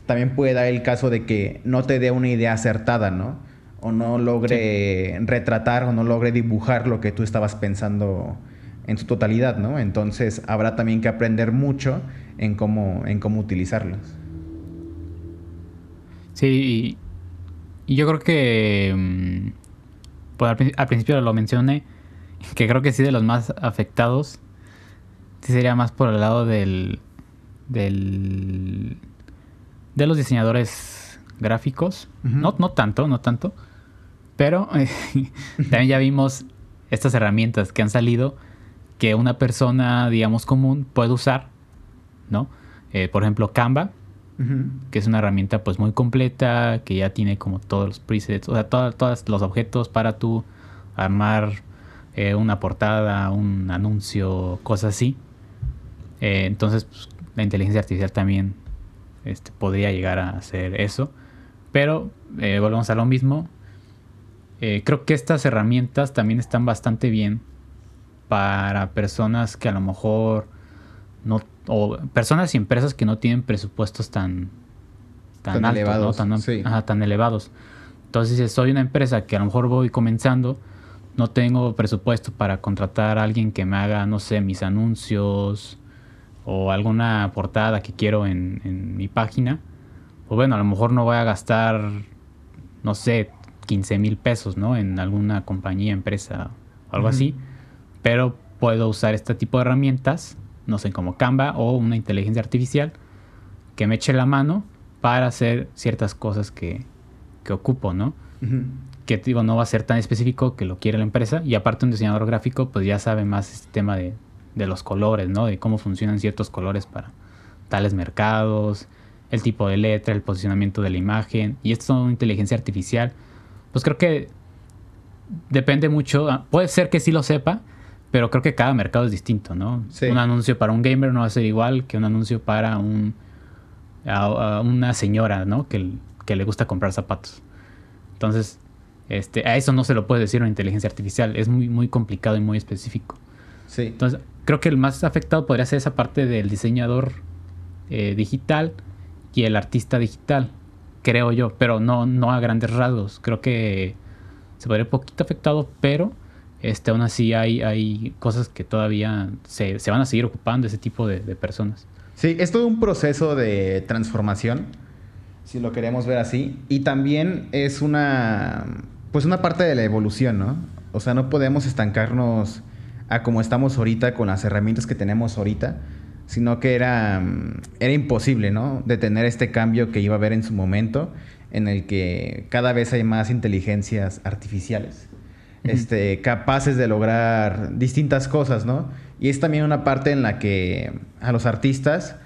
también puede dar el caso de que no te dé una idea acertada, ¿no? O no logre retratar o no logre dibujar lo que tú estabas pensando en su totalidad, ¿no? Entonces habrá también que aprender mucho en cómo, en cómo utilizarlas. Sí, y, y yo creo que mm, pues al principio lo mencioné, que creo que sí de los más afectados, sí sería más por el lado del, del de los diseñadores gráficos. No, no tanto, no tanto. Pero eh, también ya vimos estas herramientas que han salido que una persona, digamos, común puede usar, ¿no? Eh, por ejemplo, Canva, que es una herramienta pues muy completa, que ya tiene como todos los presets, o sea, todas todos los objetos para tú armar eh, una portada, un anuncio, cosas así. Eh, entonces, pues, la inteligencia artificial también este, podría llegar a hacer eso. Pero eh, volvemos a lo mismo. Eh, creo que estas herramientas también están bastante bien para personas que a lo mejor no o personas y empresas que no tienen presupuestos tan tan, Tan altos, ¿no? elevados, tan, am- sí. ajá, tan elevados. Entonces, si soy una empresa que a lo mejor voy comenzando, no tengo presupuesto para contratar a alguien que me haga, no sé, mis anuncios o alguna portada que quiero en, en mi página, pues bueno, a lo mejor no voy a gastar, no sé, 15 mil pesos, ¿no? En alguna compañía, empresa o algo así. Pero puedo usar este tipo de herramientas, no sé, como Canva o una inteligencia artificial que me eche la mano para hacer ciertas cosas que, que ocupo, ¿no? Que digo, no va a ser tan específico que lo quiere la empresa. Y aparte un diseñador gráfico pues ya sabe más este tema de, de los colores, ¿no? De cómo funcionan ciertos colores para tales mercados, el tipo de letra, el posicionamiento de la imagen. Y esto es una inteligencia artificial. Pues creo que depende mucho. ah, Puede ser que sí lo sepa, pero creo que cada mercado es distinto, ¿no? Sí. Un anuncio para un gamer no va a ser igual que un anuncio para un a, a una señora, ¿no? Que, que le gusta comprar zapatos. Entonces, este, a eso no se lo puede decir una inteligencia artificial. Es muy, muy complicado y muy específico. Sí. Entonces, creo que el más afectado podría ser esa parte del diseñador eh, digital y el artista digital, creo yo, pero no, no a grandes rasgos. Creo que se podría un poquito afectado, pero este, aún así hay, hay cosas que todavía se, se van a seguir ocupando ese tipo de, de personas. Sí, es todo un proceso de transformación, si lo queremos ver así. Y también es una, pues una parte de la evolución, ¿no? O sea, no podemos estancarnos a como estamos ahorita con las herramientas que tenemos ahorita, sino que era, mm, era imposible, ¿no? Detener este cambio que iba a haber en su momento, en el que cada vez hay más inteligencias artificiales, este, capaces de lograr distintas cosas, ¿no? Y es también una parte en la que a los artistas,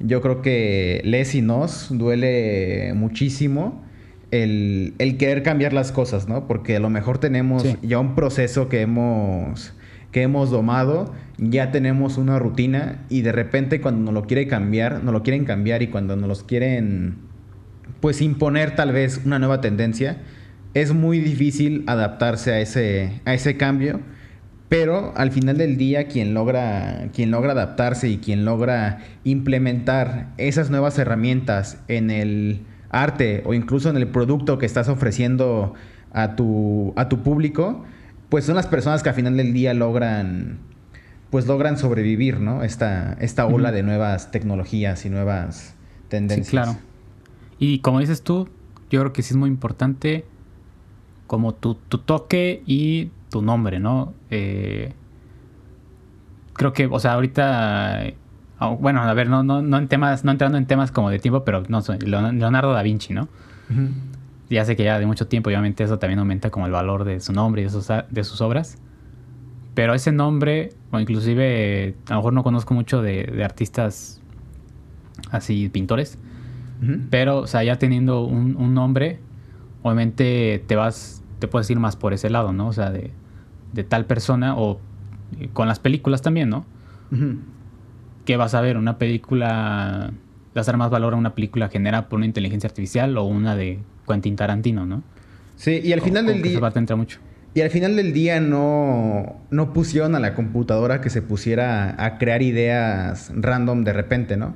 yo creo que les y nos duele muchísimo el, el querer cambiar las cosas, ¿no? Porque a lo mejor tenemos Sí. ya un proceso que hemos, que hemos domado, ya tenemos una rutina y de repente cuando nos lo quiere cambiar, nos lo quieren cambiar y cuando nos los quieren, pues imponer tal vez una nueva tendencia, es muy difícil adaptarse a ese, a ese cambio. Pero al final del día, quien logra, quien logra adaptarse y quien logra implementar esas nuevas herramientas en el arte o incluso en el producto que estás ofreciendo a tu, a tu público, pues son las personas que al final del día logran, pues logran sobrevivir, ¿no? Esta, esta ola de nuevas tecnologías y nuevas tendencias. Sí, claro. Y como dices tú, yo creo que sí es muy importante como tu, tu toque y tu nombre, ¿no? Eh, creo que, o sea, ahorita, ah, bueno, a ver, no, no, no en temas, no entrando en temas como de tiempo, pero no Leonardo da Vinci, ¿no? Ujú. Ya sé que ya de mucho tiempo, y obviamente eso también aumenta como el valor de su nombre y de sus, de sus obras. Pero ese nombre, o inclusive, eh, a lo mejor no conozco mucho de, de artistas así, pintores, pero, o sea, ya teniendo un, un nombre, obviamente te vas, te puedes ir más por ese lado, ¿no? O sea, de, de tal persona o eh, con las películas también, ¿no? Ujú. ¿Qué vas a ver? ¿Una película, le vas a dar más valor a una película generada por una inteligencia artificial o una de Quentin Tarantino, ¿no? Sí, y al final del día... Entra mucho. Y al final del día no, no pusieron a la computadora que se pusiera a crear ideas random de repente, ¿no?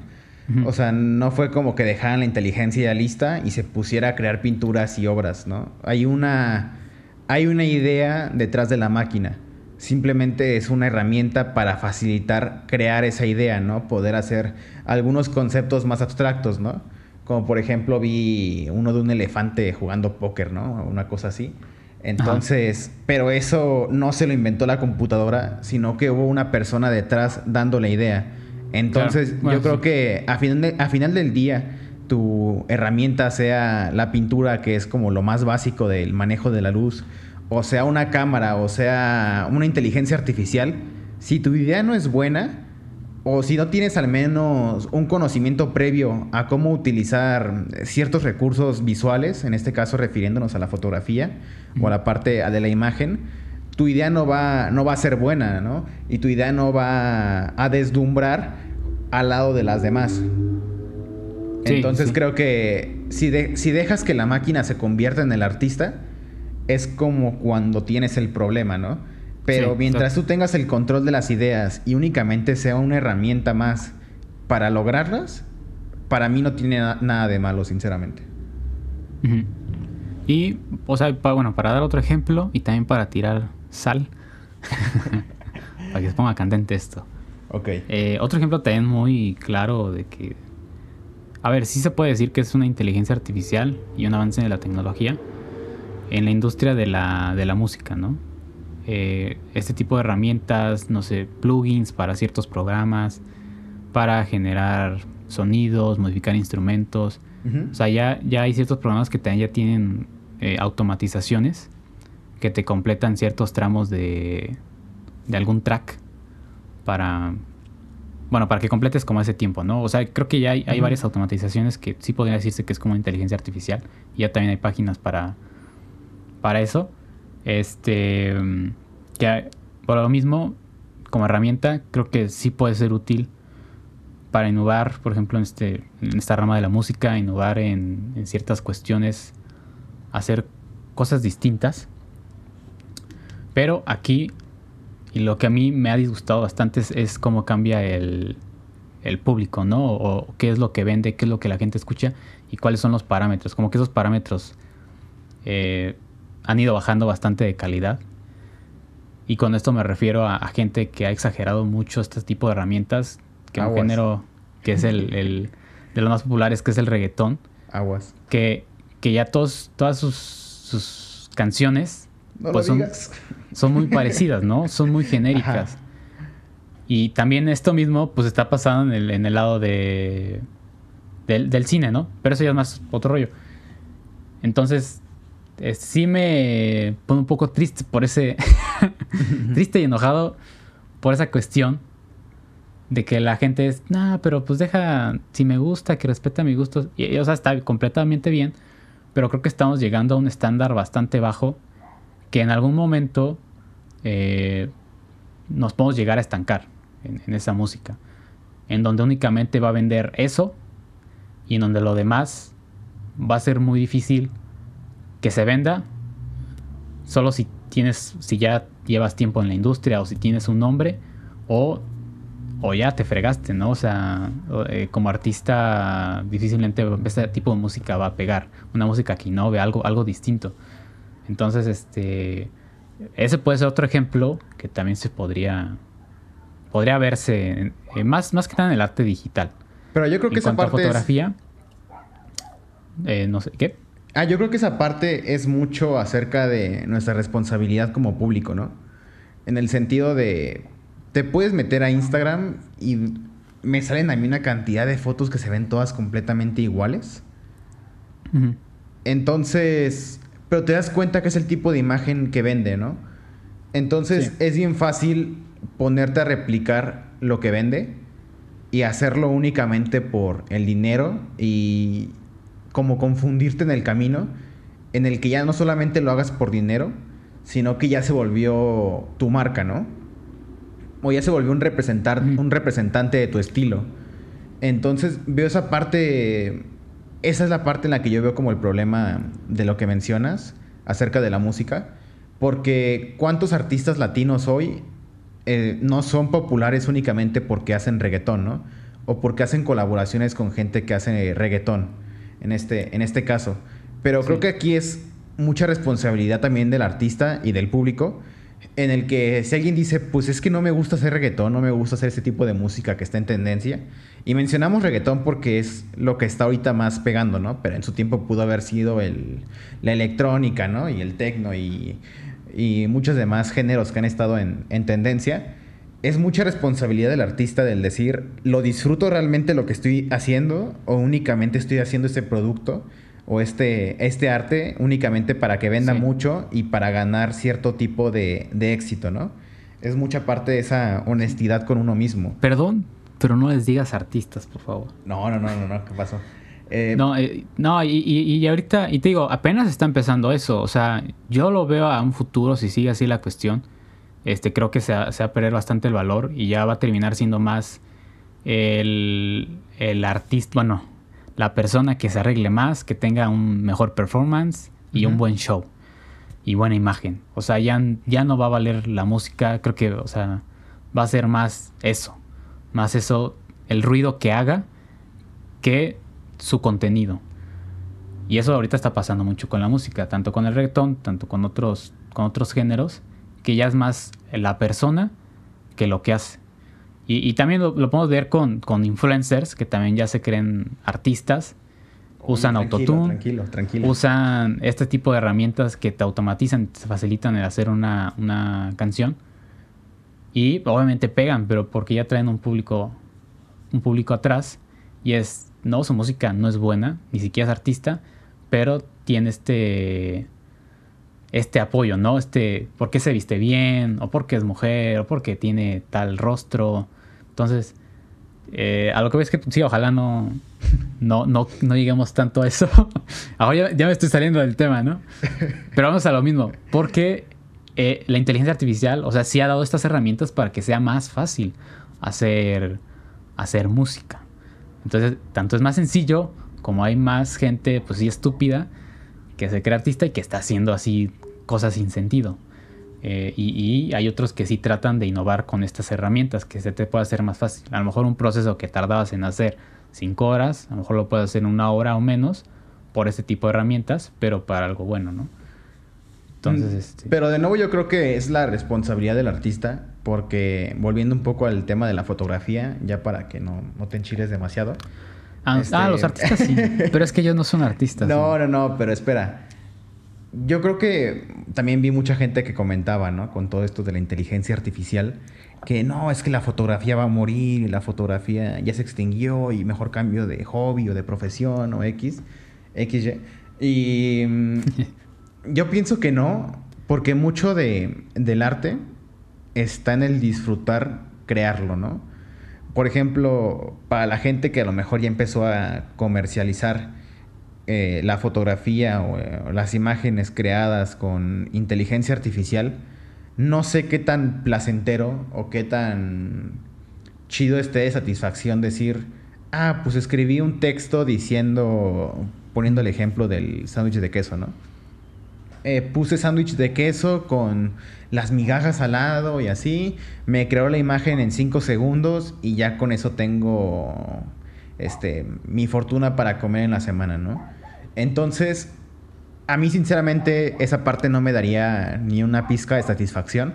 O sea, no fue como que dejaran la inteligencia ya lista y se pusiera a crear pinturas y obras, ¿no? Hay una, hay una idea detrás de la máquina. Simplemente es una herramienta para facilitar crear esa idea, ¿no? Poder hacer algunos conceptos más abstractos, ¿no? Como por ejemplo vi uno de un elefante jugando póker, ¿no? Una cosa así. Entonces, pero eso no se lo inventó la computadora, sino que hubo una persona detrás dando la idea. Entonces, Claro. Bueno, yo creo sí. que a final, de- a final del día, tu herramienta sea la pintura, que es como lo más básico del manejo de la luz, o sea una cámara, o sea una inteligencia artificial, si tu idea no es buena, o si no tienes al menos un conocimiento previo a cómo utilizar ciertos recursos visuales, en este caso refiriéndonos a la fotografía o a la parte de la imagen, tu idea no va, no va a ser buena, ¿no? Y tu idea no va a deslumbrar al lado de las demás. Sí, Entonces sí. creo que si, de- si dejas que la máquina se convierta en el artista, es como cuando tienes el problema, ¿no? Pero Sí, mientras exacto. tú tengas el control de las ideas y únicamente sea una herramienta más para lograrlas, para mí no tiene na- nada de malo, sinceramente. Y, o sea, pa- bueno, para dar otro ejemplo y también para tirar sal, para que se ponga candente esto. Ok. Eh, otro ejemplo también muy claro de que, a ver, sí se puede decir que es una inteligencia artificial y un avance de la tecnología en la industria de la, de la música, ¿no? Eh, este tipo de herramientas, no sé, plugins para ciertos programas, para generar sonidos, modificar instrumentos. O sea, ya, ya hay ciertos programas que también ya tienen eh, automatizaciones que te completan ciertos tramos de, de algún track para, bueno, para que completes como ese tiempo, ¿no? O sea, creo que ya hay, hay varias automatizaciones que sí podría decirse que es como inteligencia artificial. Y ya también hay páginas para, para eso. Este, que por lo mismo, como herramienta, creo que sí puede ser útil para innovar, por ejemplo, en, este, en esta rama de la música, innovar en, ciertas cuestiones, hacer cosas distintas. Pero aquí y lo que a mí me ha disgustado bastante es, cómo cambia el, público, ¿no? O, qué es lo que vende, qué es lo que la gente escucha y cuáles son los parámetros. Como que esos parámetros eh, han ido bajando bastante de calidad. Y con esto me refiero a, gente que ha exagerado mucho este tipo de herramientas, que un género que es el, de los más populares, que es el reggaetón. Aguas. Que, que ya todos, todas sus, sus canciones pues son, muy parecidas, ¿no? Son muy genéricas. Y también esto mismo, pues está pasando en el, en el lado de del, cine, ¿no? Pero eso ya es más otro rollo. Entonces, sí me pone un poco triste por ese... triste y enojado por esa cuestión de que la gente es, nah, pero pues deja, si me gusta, que respeta mi gusto. Y, o sea, está completamente bien, pero creo que estamos llegando a un estándar bastante bajo que en algún momento eh, nos podemos llegar a estancar en, esa música, en donde únicamente va a vender eso y en donde lo demás va a ser muy difícil que se venda, solo si tienes, si ya llevas tiempo en la industria o si tienes un nombre o, o ya te fregaste, ¿no? O sea, eh, como artista difícilmente este tipo de música va a pegar, una música que innove, algo, algo distinto. Entonces, este, ese puede ser otro ejemplo que también se podría, podría verse más, más que nada en el arte digital. Pero yo creo que esa parte fotografía, eh, no sé, ¿qué? Ah, yo creo que esa parte es mucho acerca de nuestra responsabilidad como público, ¿no? En el sentido de, te puedes meter a Instagram y me salen a mí una cantidad de fotos que se ven todas completamente iguales. Entonces, pero te das cuenta que es el tipo de imagen que vende, ¿no? Entonces es bien fácil ponerte a replicar lo que vende y hacerlo únicamente por el dinero y como confundirte en el camino en el que ya no solamente lo hagas por dinero, sino que ya se volvió tu marca, ¿no? O ya se volvió un, representar, un representante de tu estilo. Entonces veo esa parte esa es la parte en la que yo veo como el problema de lo que mencionas acerca de la música. Porque cuántos artistas latinos hoy eh, no son populares únicamente porque hacen reggaetón, ¿no? O porque hacen colaboraciones con gente que hace reggaetón, en este, en este caso. Pero creo que aquí es mucha responsabilidad también del artista y del público en el que si alguien dice, pues es que no me gusta hacer reggaetón, no me gusta hacer ese tipo de música que está en tendencia, y mencionamos reggaetón porque es lo que está ahorita más pegando, ¿no? Pero en su tiempo pudo haber sido el, la electrónica, ¿no? Y el techno y, y muchos demás géneros que han estado en, en tendencia. Es mucha responsabilidad del artista del decir, ¿lo disfruto realmente lo que estoy haciendo o únicamente estoy haciendo ese producto? o este, este arte únicamente para que venda mucho y para ganar cierto tipo de, éxito, ¿no? Es mucha parte de esa honestidad con uno mismo. Perdón, pero no les digas artistas, por favor. No, no, no, no, no, ¿qué pasó? Eh, no, eh, no y, y, ahorita, y te digo, apenas está empezando eso. O sea, yo lo veo a un futuro, si sigue así la cuestión, este, creo que se va, a perder bastante el valor y ya va a terminar siendo más el, el artista, bueno, la persona que se arregle más, que tenga un mejor performance y un buen show y buena imagen. O sea, ya, ya no va a valer la música, creo que, o sea, va a ser más eso, más eso, el ruido que haga que su contenido. Y eso ahorita está pasando mucho con la música, tanto con el reggaetón, tanto con otros, con otros géneros, que ya es más la persona que lo que hace. Y, también lo, podemos ver con, con, influencers que también ya se creen artistas. Usan autotune. Usan este tipo de herramientas que te automatizan, te facilitan el hacer una, una canción. Y obviamente pegan, pero porque ya traen un público, un público atrás. Y es, no, su música no es buena, ni siquiera es artista, pero tiene este, este apoyo, ¿no? Este, ¿por qué se viste bien? O porque es mujer, o porque tiene tal rostro. Entonces, eh, a lo que ves que sí, ojalá no, no, no, no lleguemos tanto a eso. Ahora ya, me estoy saliendo del tema, ¿no? Pero vamos a lo mismo. Porque eh, la inteligencia artificial, o sea, sí ha dado estas herramientas para que sea más fácil hacer, hacer música. Entonces, tanto es más sencillo como hay más gente, pues sí, estúpida, que se cree artista y que está haciendo así cosas sin sentido. Eh, y, hay otros que sí tratan de innovar con estas herramientas, que se te puede hacer más fácil. A lo mejor un proceso que tardabas en hacer cinco horas, a lo mejor lo puedes hacer en una hora o menos por este tipo de herramientas, pero para algo bueno, ¿no? Entonces, mm, este... Pero de nuevo yo creo que es la responsabilidad del artista, porque volviendo un poco al tema de la fotografía, ya para que no, no te enchiles demasiado. Ah, este ah, los artistas sí, pero es que ellos no son artistas. No, no, no, pero espera yo creo que también vi mucha gente que comentaba, ¿no? Con todo esto de la inteligencia artificial, que no, es que la fotografía va a morir, y la fotografía ya se extinguió y mejor cambio de hobby o de profesión o X, XY. Y mm, yo pienso que no, porque mucho de, del arte está en el disfrutar crearlo, ¿no? Por ejemplo, para la gente que a lo mejor ya empezó a comercializar eh, la fotografía eh, o, las imágenes creadas con inteligencia artificial, no sé qué tan placentero o qué tan chido esté de satisfacción decir, ah, pues escribí un texto diciendo, poniendo el ejemplo del sándwich de queso, ¿no? Eh, puse sándwich de queso con las migajas al lado y así, me creó la imagen en 5 segundos y ya con eso tengo este, mi fortuna para comer en la semana, ¿no? Entonces, a mí sinceramente esa parte no me daría ni una pizca de satisfacción,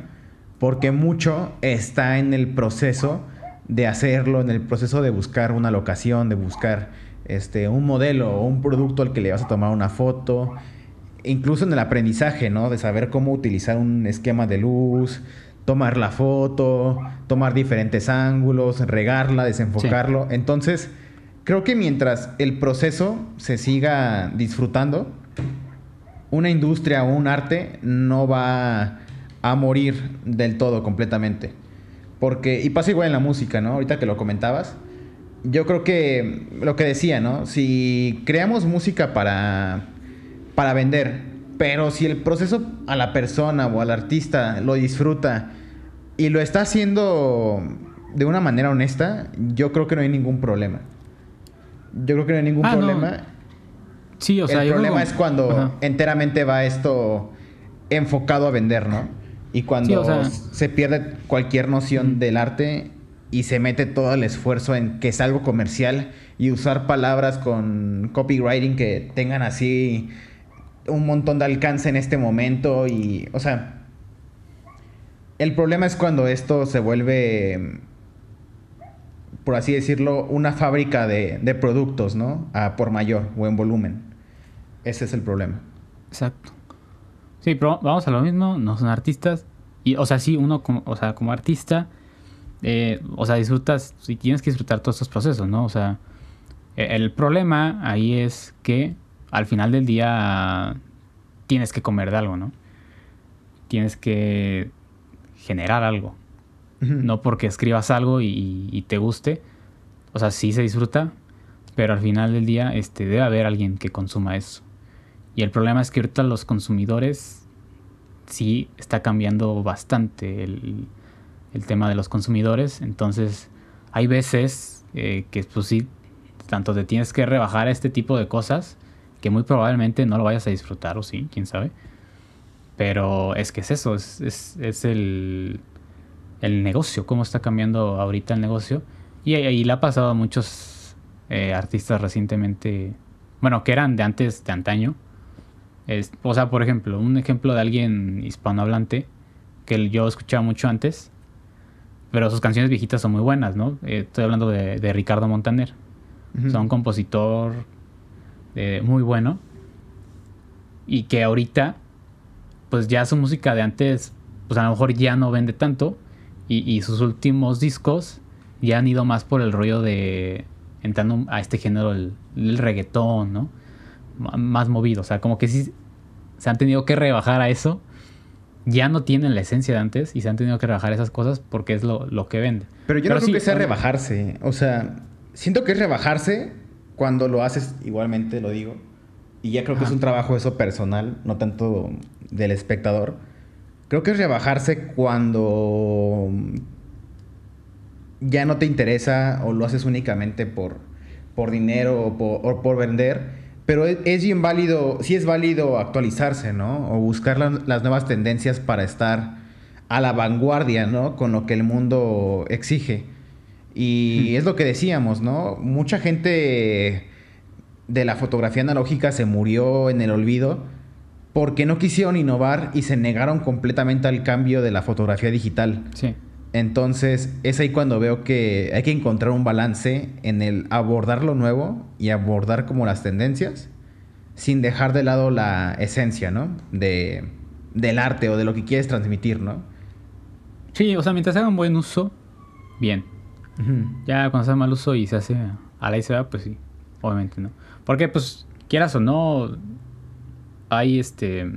porque mucho está en el proceso de hacerlo, en el proceso de buscar una locación, de buscar este, un modelo o un producto al que le vas a tomar una foto, incluso en el aprendizaje, ¿no? De saber cómo utilizar un esquema de luz, tomar la foto, tomar diferentes ángulos, regarla, desenfocarlo. Entonces, creo que mientras el proceso se siga disfrutando, una industria o un arte no va a morir del todo completamente. Porque, y pasa igual en la música, ¿no? Ahorita que lo comentabas, yo creo que lo que decía, ¿no? Si creamos música para, para vender, pero si el proceso a la persona o al artista lo disfruta y lo está haciendo de una manera honesta, yo creo que no hay ningún problema. Yo creo que no hay ningún ah, problema. Sí, o sea, el problema es cuando enteramente va esto enfocado a vender, ¿no? Y cuando se pierde cualquier noción del arte y se mete todo el esfuerzo en que es algo comercial y usar palabras con copywriting que tengan así un montón de alcance en este momento y, o sea, el problema es cuando esto se vuelve por así decirlo, una fábrica de, productos, ¿no? A por mayor o en volumen. Ese es el problema. Exacto. Sí, pero vamos a lo mismo, no son artistas. Y, o sea, sí, uno como, o sea, como artista, eh, o sea, disfrutas, si tienes que disfrutar todos estos procesos, ¿no? O sea, e, el problema ahí es que al final del día tienes que comer de algo, ¿no? Tienes que generar algo. No porque escribas algo y, te guste. O sea, sí se disfruta, pero al final del día este, debe haber alguien que consuma eso. Y el problema es que ahorita los consumidores sí está cambiando bastante el, tema de los consumidores. Entonces, hay veces eh, que pues sí, tanto te tienes que rebajar a este tipo de cosas que muy probablemente no lo vayas a disfrutar o sí, quién sabe. Pero es que es eso, es el, el negocio, cómo está cambiando ahorita el negocio. Y ahí le ha pasado a muchos eh, artistas recientemente, bueno, que eran de antes, de antaño. Es, o sea, por ejemplo, un ejemplo de alguien hispanohablante que yo escuchaba mucho antes, pero sus canciones viejitas son muy buenas, ¿no? Eh, estoy hablando de, Ricardo Montaner. Son un compositor eh, muy bueno y que ahorita, pues ya su música de antes, pues a lo mejor ya no vende tanto, y, sus últimos discos ya han ido más por el rollo de entrando a este género, el, reggaetón, ¿no? más movido. O sea, como que sí se han tenido que rebajar a eso. Ya no tienen la esencia de antes y se han tenido que rebajar esas cosas porque es lo, lo que vende. Pero yo no creo sí, que sea rebajarse. O sea, siento que es rebajarse cuando lo haces, igualmente lo digo. Y ya creo que es un trabajo eso personal, no tanto del espectador. Creo que es rebajarse cuando ya no te interesa o lo haces únicamente por, por dinero o por, o por vender. Pero es, es bien válido, sí es válido actualizarse, ¿no? O buscar la- las nuevas tendencias para estar a la vanguardia, ¿no? Con lo que el mundo exige. Y es lo que decíamos, ¿no? Mucha gente de la fotografía analógica se murió en el olvido porque no quisieron innovar y se negaron completamente al cambio de la fotografía digital. Sí. Entonces, es ahí cuando veo que hay que encontrar un balance en el abordar lo nuevo y abordar como las tendencias sin dejar de lado la esencia, ¿no? De, del arte o de lo que quieres transmitir, ¿no? Sí, o sea, mientras hagan buen uso, bien. Ya cuando se hace mal uso y se hace a la y se va, pues sí, obviamente no. Porque, pues, quieras o no, hay este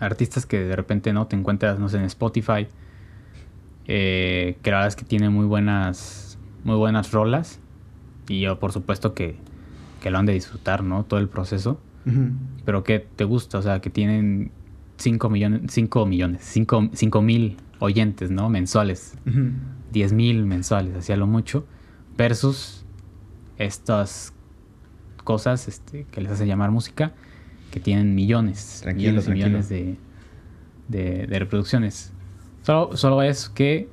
artistas que de repente no te encuentras, no sé, en Spotify, eh, que la verdad es que tienen muy buenas, muy buenas rolas. Y yo, por supuesto, que, que lo han de disfrutar, ¿no? Todo el proceso. Pero que te gusta, o sea, que tienen 5 millones, 5 millones, 5 mil oyentes, ¿no? Mensuales. Ujú. 10 mil mensuales, hacia lo mucho, versus estas cosas este, que les hace llamar música, que tienen millones, Tranquilo, millones y millones de, de, de reproducciones. Solo, solo es que...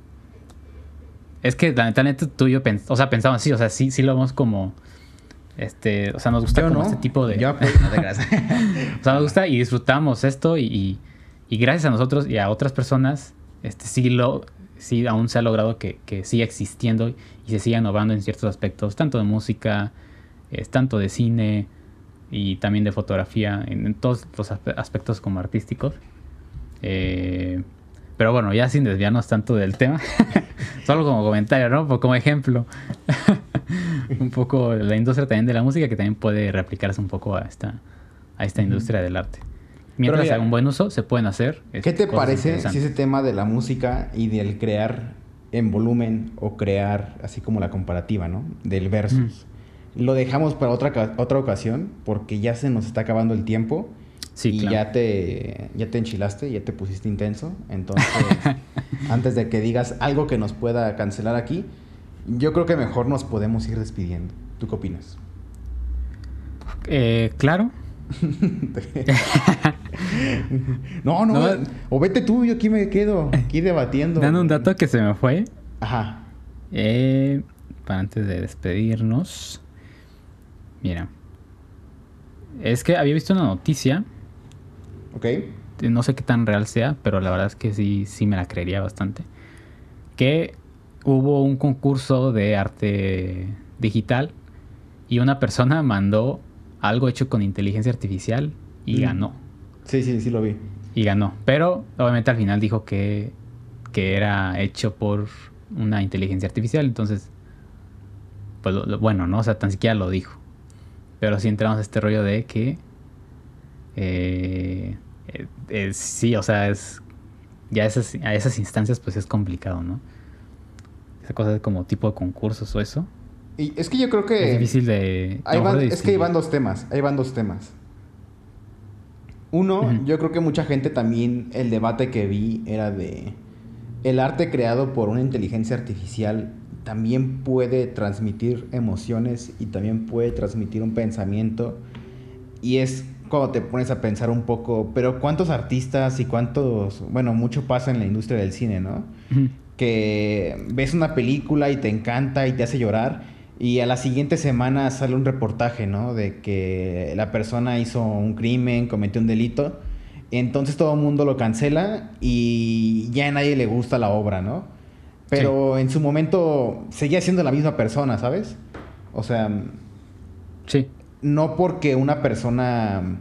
Es que la neta, neta, tú y yo pens- o sea, pensamos así, o sea, sí, sí lo vemos como... Este, o sea, nos gusta Yo como no. este tipo de... Yo no te. O sea, nos gusta y disfrutamos esto y, y- y gracias a nosotros y a otras personas, este sí lo sí aún se ha logrado que, que siga existiendo y se siga innovando en ciertos aspectos, tanto de música, es tanto de cine y también de fotografía, en, en todos los aspe- aspectos como artísticos. Eh, pero bueno, ya sin desviarnos tanto del tema, solo como comentario, ¿no? Como ejemplo. un poco la industria también de la música que también puede replicarse un poco a esta, a esta industria del arte. Mientras mira, haga un buen uso, se pueden hacer. ¿Qué este, te cosas parece si ese tema de la música y del crear en volumen o crear así como la comparativa, ¿no? Del versus. Lo dejamos para otra, otra ocasión porque ya se nos está acabando el tiempo. Sí, y claro. ya te ya te enchilaste, ya te pusiste intenso. Entonces, antes de que digas algo que nos pueda cancelar aquí, yo creo que mejor nos podemos ir despidiendo. ¿Tú qué opinas? Eh, claro. no, no, No. o vete tú, yo aquí me quedo, aquí debatiendo. Dando un dato que se me fue. Ajá. eh, para antes de despedirnos. Mira. Es que había visto una noticia. ¿Ok? No sé qué tan real sea, pero la verdad es que sí, sí me la creería bastante. Que hubo un concurso de arte digital y una persona mandó algo hecho con inteligencia artificial y Mm. ganó. Sí, sí, sí lo vi. Y ganó. Pero obviamente al final dijo que, que era hecho por una inteligencia artificial. Entonces, pues lo- lo- bueno, ¿no? O sea, tan siquiera lo dijo. Pero sí entramos a este rollo de que... eh, eh, eh, sí, o sea, es... Ya esas, a esas instancias pues es complicado, ¿no? Esa cosa de como tipo de concursos o eso. Y es que yo creo que... es difícil de... Ahí van- es que ahí van dos temas, ahí van dos temas. Uno, yo creo que mucha gente también, el debate que vi era de... El arte creado por una inteligencia artificial también puede transmitir emociones y también puede transmitir un pensamiento. Y es cuando te pones a pensar un poco, pero ¿cuántos artistas y cuántos... Bueno, mucho pasa en la industria del cine, ¿no? Que ves una película y te encanta y te hace llorar y a la siguiente semana sale un reportaje, ¿no? De que la persona hizo un crimen, cometió un delito. Entonces todo el mundo lo cancela y ya a nadie le gusta la obra, ¿no? Pero en su momento seguía siendo la misma persona, ¿sabes? O sea, Sí. no porque una persona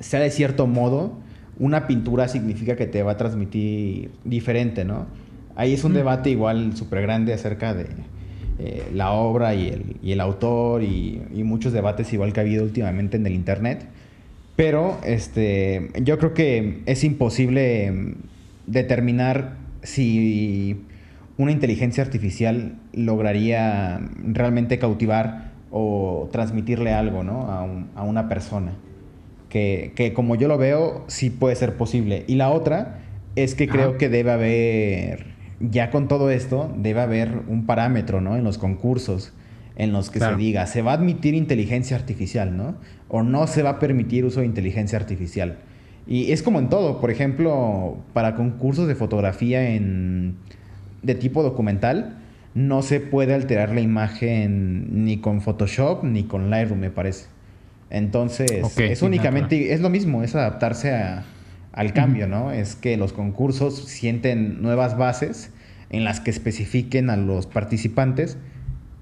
sea de cierto modo, una pintura significa que te va a transmitir diferente, ¿no? Ahí es un Mm. debate igual súper grande acerca de eh, la obra y el, y el autor y, y muchos debates igual que ha habido últimamente en el internet. Pero este, yo creo que es imposible determinar si una inteligencia artificial lograría realmente cautivar o transmitirle algo ¿no? a, a una persona. Que, que, como yo lo veo, sí puede ser posible. Y la otra es que creo que debe haber, ya con todo esto, debe haber un parámetro ¿no? en los concursos en los que se diga, se va a admitir inteligencia artificial, ¿no? O no se va a permitir uso de inteligencia artificial. Y es como en todo, por ejemplo, para concursos de fotografía en, de tipo documental, no se puede alterar la imagen ni con Photoshop ni con Lightroom, me parece. Entonces, es únicamente, es lo mismo, es adaptarse al cambio, ¿no? Es que los concursos sienten nuevas bases en las que especifiquen a los participantes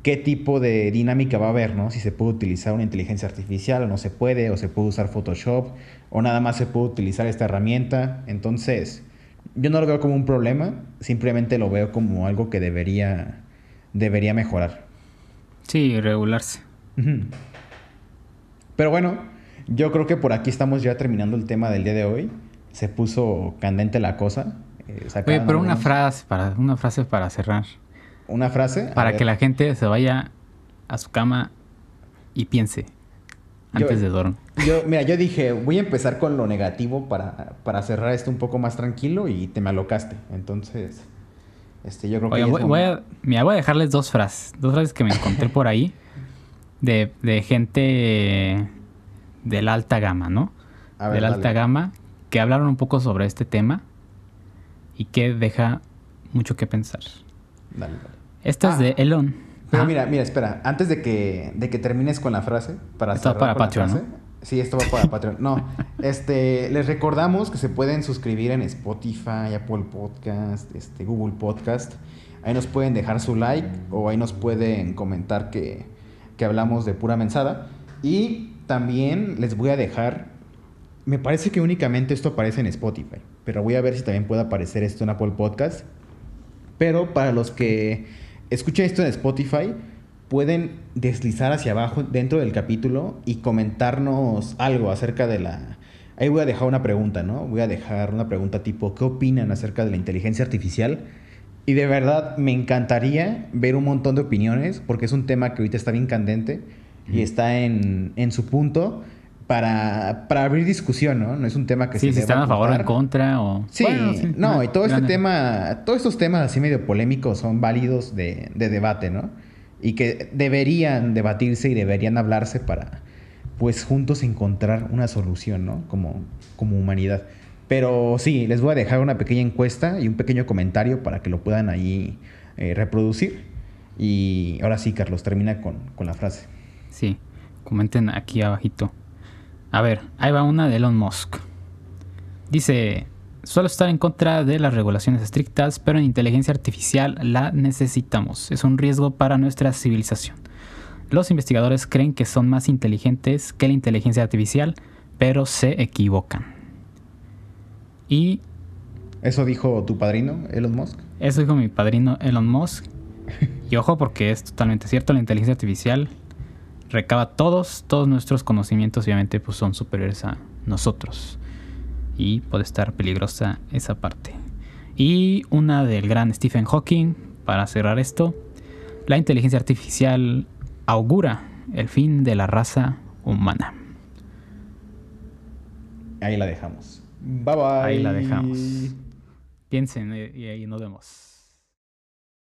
qué tipo de dinámica va a haber, ¿no? Si se puede utilizar una inteligencia artificial o no se puede, o se puede usar Photoshop, o nada más se puede utilizar esta herramienta. Entonces, yo no lo veo como un problema, simplemente lo veo como algo que debería, debería mejorar. Sí, regularse. Pero bueno, yo creo que por aquí estamos ya terminando el tema del día de hoy. Se puso candente la cosa. Eh, Oye, pero una frase, para, una frase para cerrar una frase. Para que la gente se vaya a su cama y piense antes de dormir. Yo, mira, yo dije, voy a empezar con lo negativo para, para cerrar esto un poco más tranquilo y te me alocaste. Entonces, este, yo creo que... voy, a, mira, voy a dejarles dos frases. Dos frases que me encontré por ahí de, de gente de la alta gama, ¿no? de la alta gama que hablaron un poco sobre este tema y que deja mucho que pensar. Dale, dale. Esto es de ah. Elon. Pero mira, mira, espera. Antes de que, de que termines con la frase, para esto va para Patreon, Sí, esto va para Patreon. No, este, les recordamos que se pueden suscribir en Spotify, Apple Podcast, este, Google Podcast. Ahí nos pueden dejar su like o ahí nos pueden comentar que, que hablamos de pura mensada. Y también les voy a dejar, me parece que únicamente esto aparece en Spotify, pero voy a ver si también puede aparecer esto en Apple Podcast. Pero para los que escuchen esto en Spotify, pueden deslizar hacia abajo dentro del capítulo y comentarnos algo acerca de la... Ahí voy a dejar una pregunta, ¿no? Voy a dejar una pregunta tipo, ¿qué opinan acerca de la inteligencia artificial? Y de verdad me encantaría ver un montón de opiniones, porque es un tema que ahorita está bien candente y está en, en su punto para, para abrir discusión, ¿no? No es un tema que sí, se si están a favor o en contra o... Sí, no, y todo este tema, todos estos temas así medio polémicos son válidos de, de, debate, ¿no? Y que deberían debatirse y deberían hablarse para, pues, juntos encontrar una solución, ¿no? Como, como humanidad. Pero sí, les voy a dejar una pequeña encuesta y un pequeño comentario para que lo puedan ahí eh, reproducir. Y ahora sí, Carlos, termina con, con la frase. Sí, comenten aquí abajito. A ver, ahí va una de Elon Musk. Dice, suelo estar en contra de las regulaciones estrictas, pero en inteligencia artificial la necesitamos. Es un riesgo para nuestra civilización. Los investigadores creen que son más inteligentes que la inteligencia artificial, pero se equivocan. Y... ¿Eso dijo tu padrino, Elon Musk? Eso dijo mi padrino, Elon Musk. Y ojo porque es totalmente cierto, la inteligencia artificial recaba todos, todos nuestros conocimientos, obviamente pues son superiores a nosotros. Y puede estar peligrosa esa parte. Y una del gran Stephen Hawking, para cerrar esto, la inteligencia artificial augura el fin de la raza humana. Ahí la dejamos. Bye bye. Ahí la dejamos. Piensen y ahí nos vemos.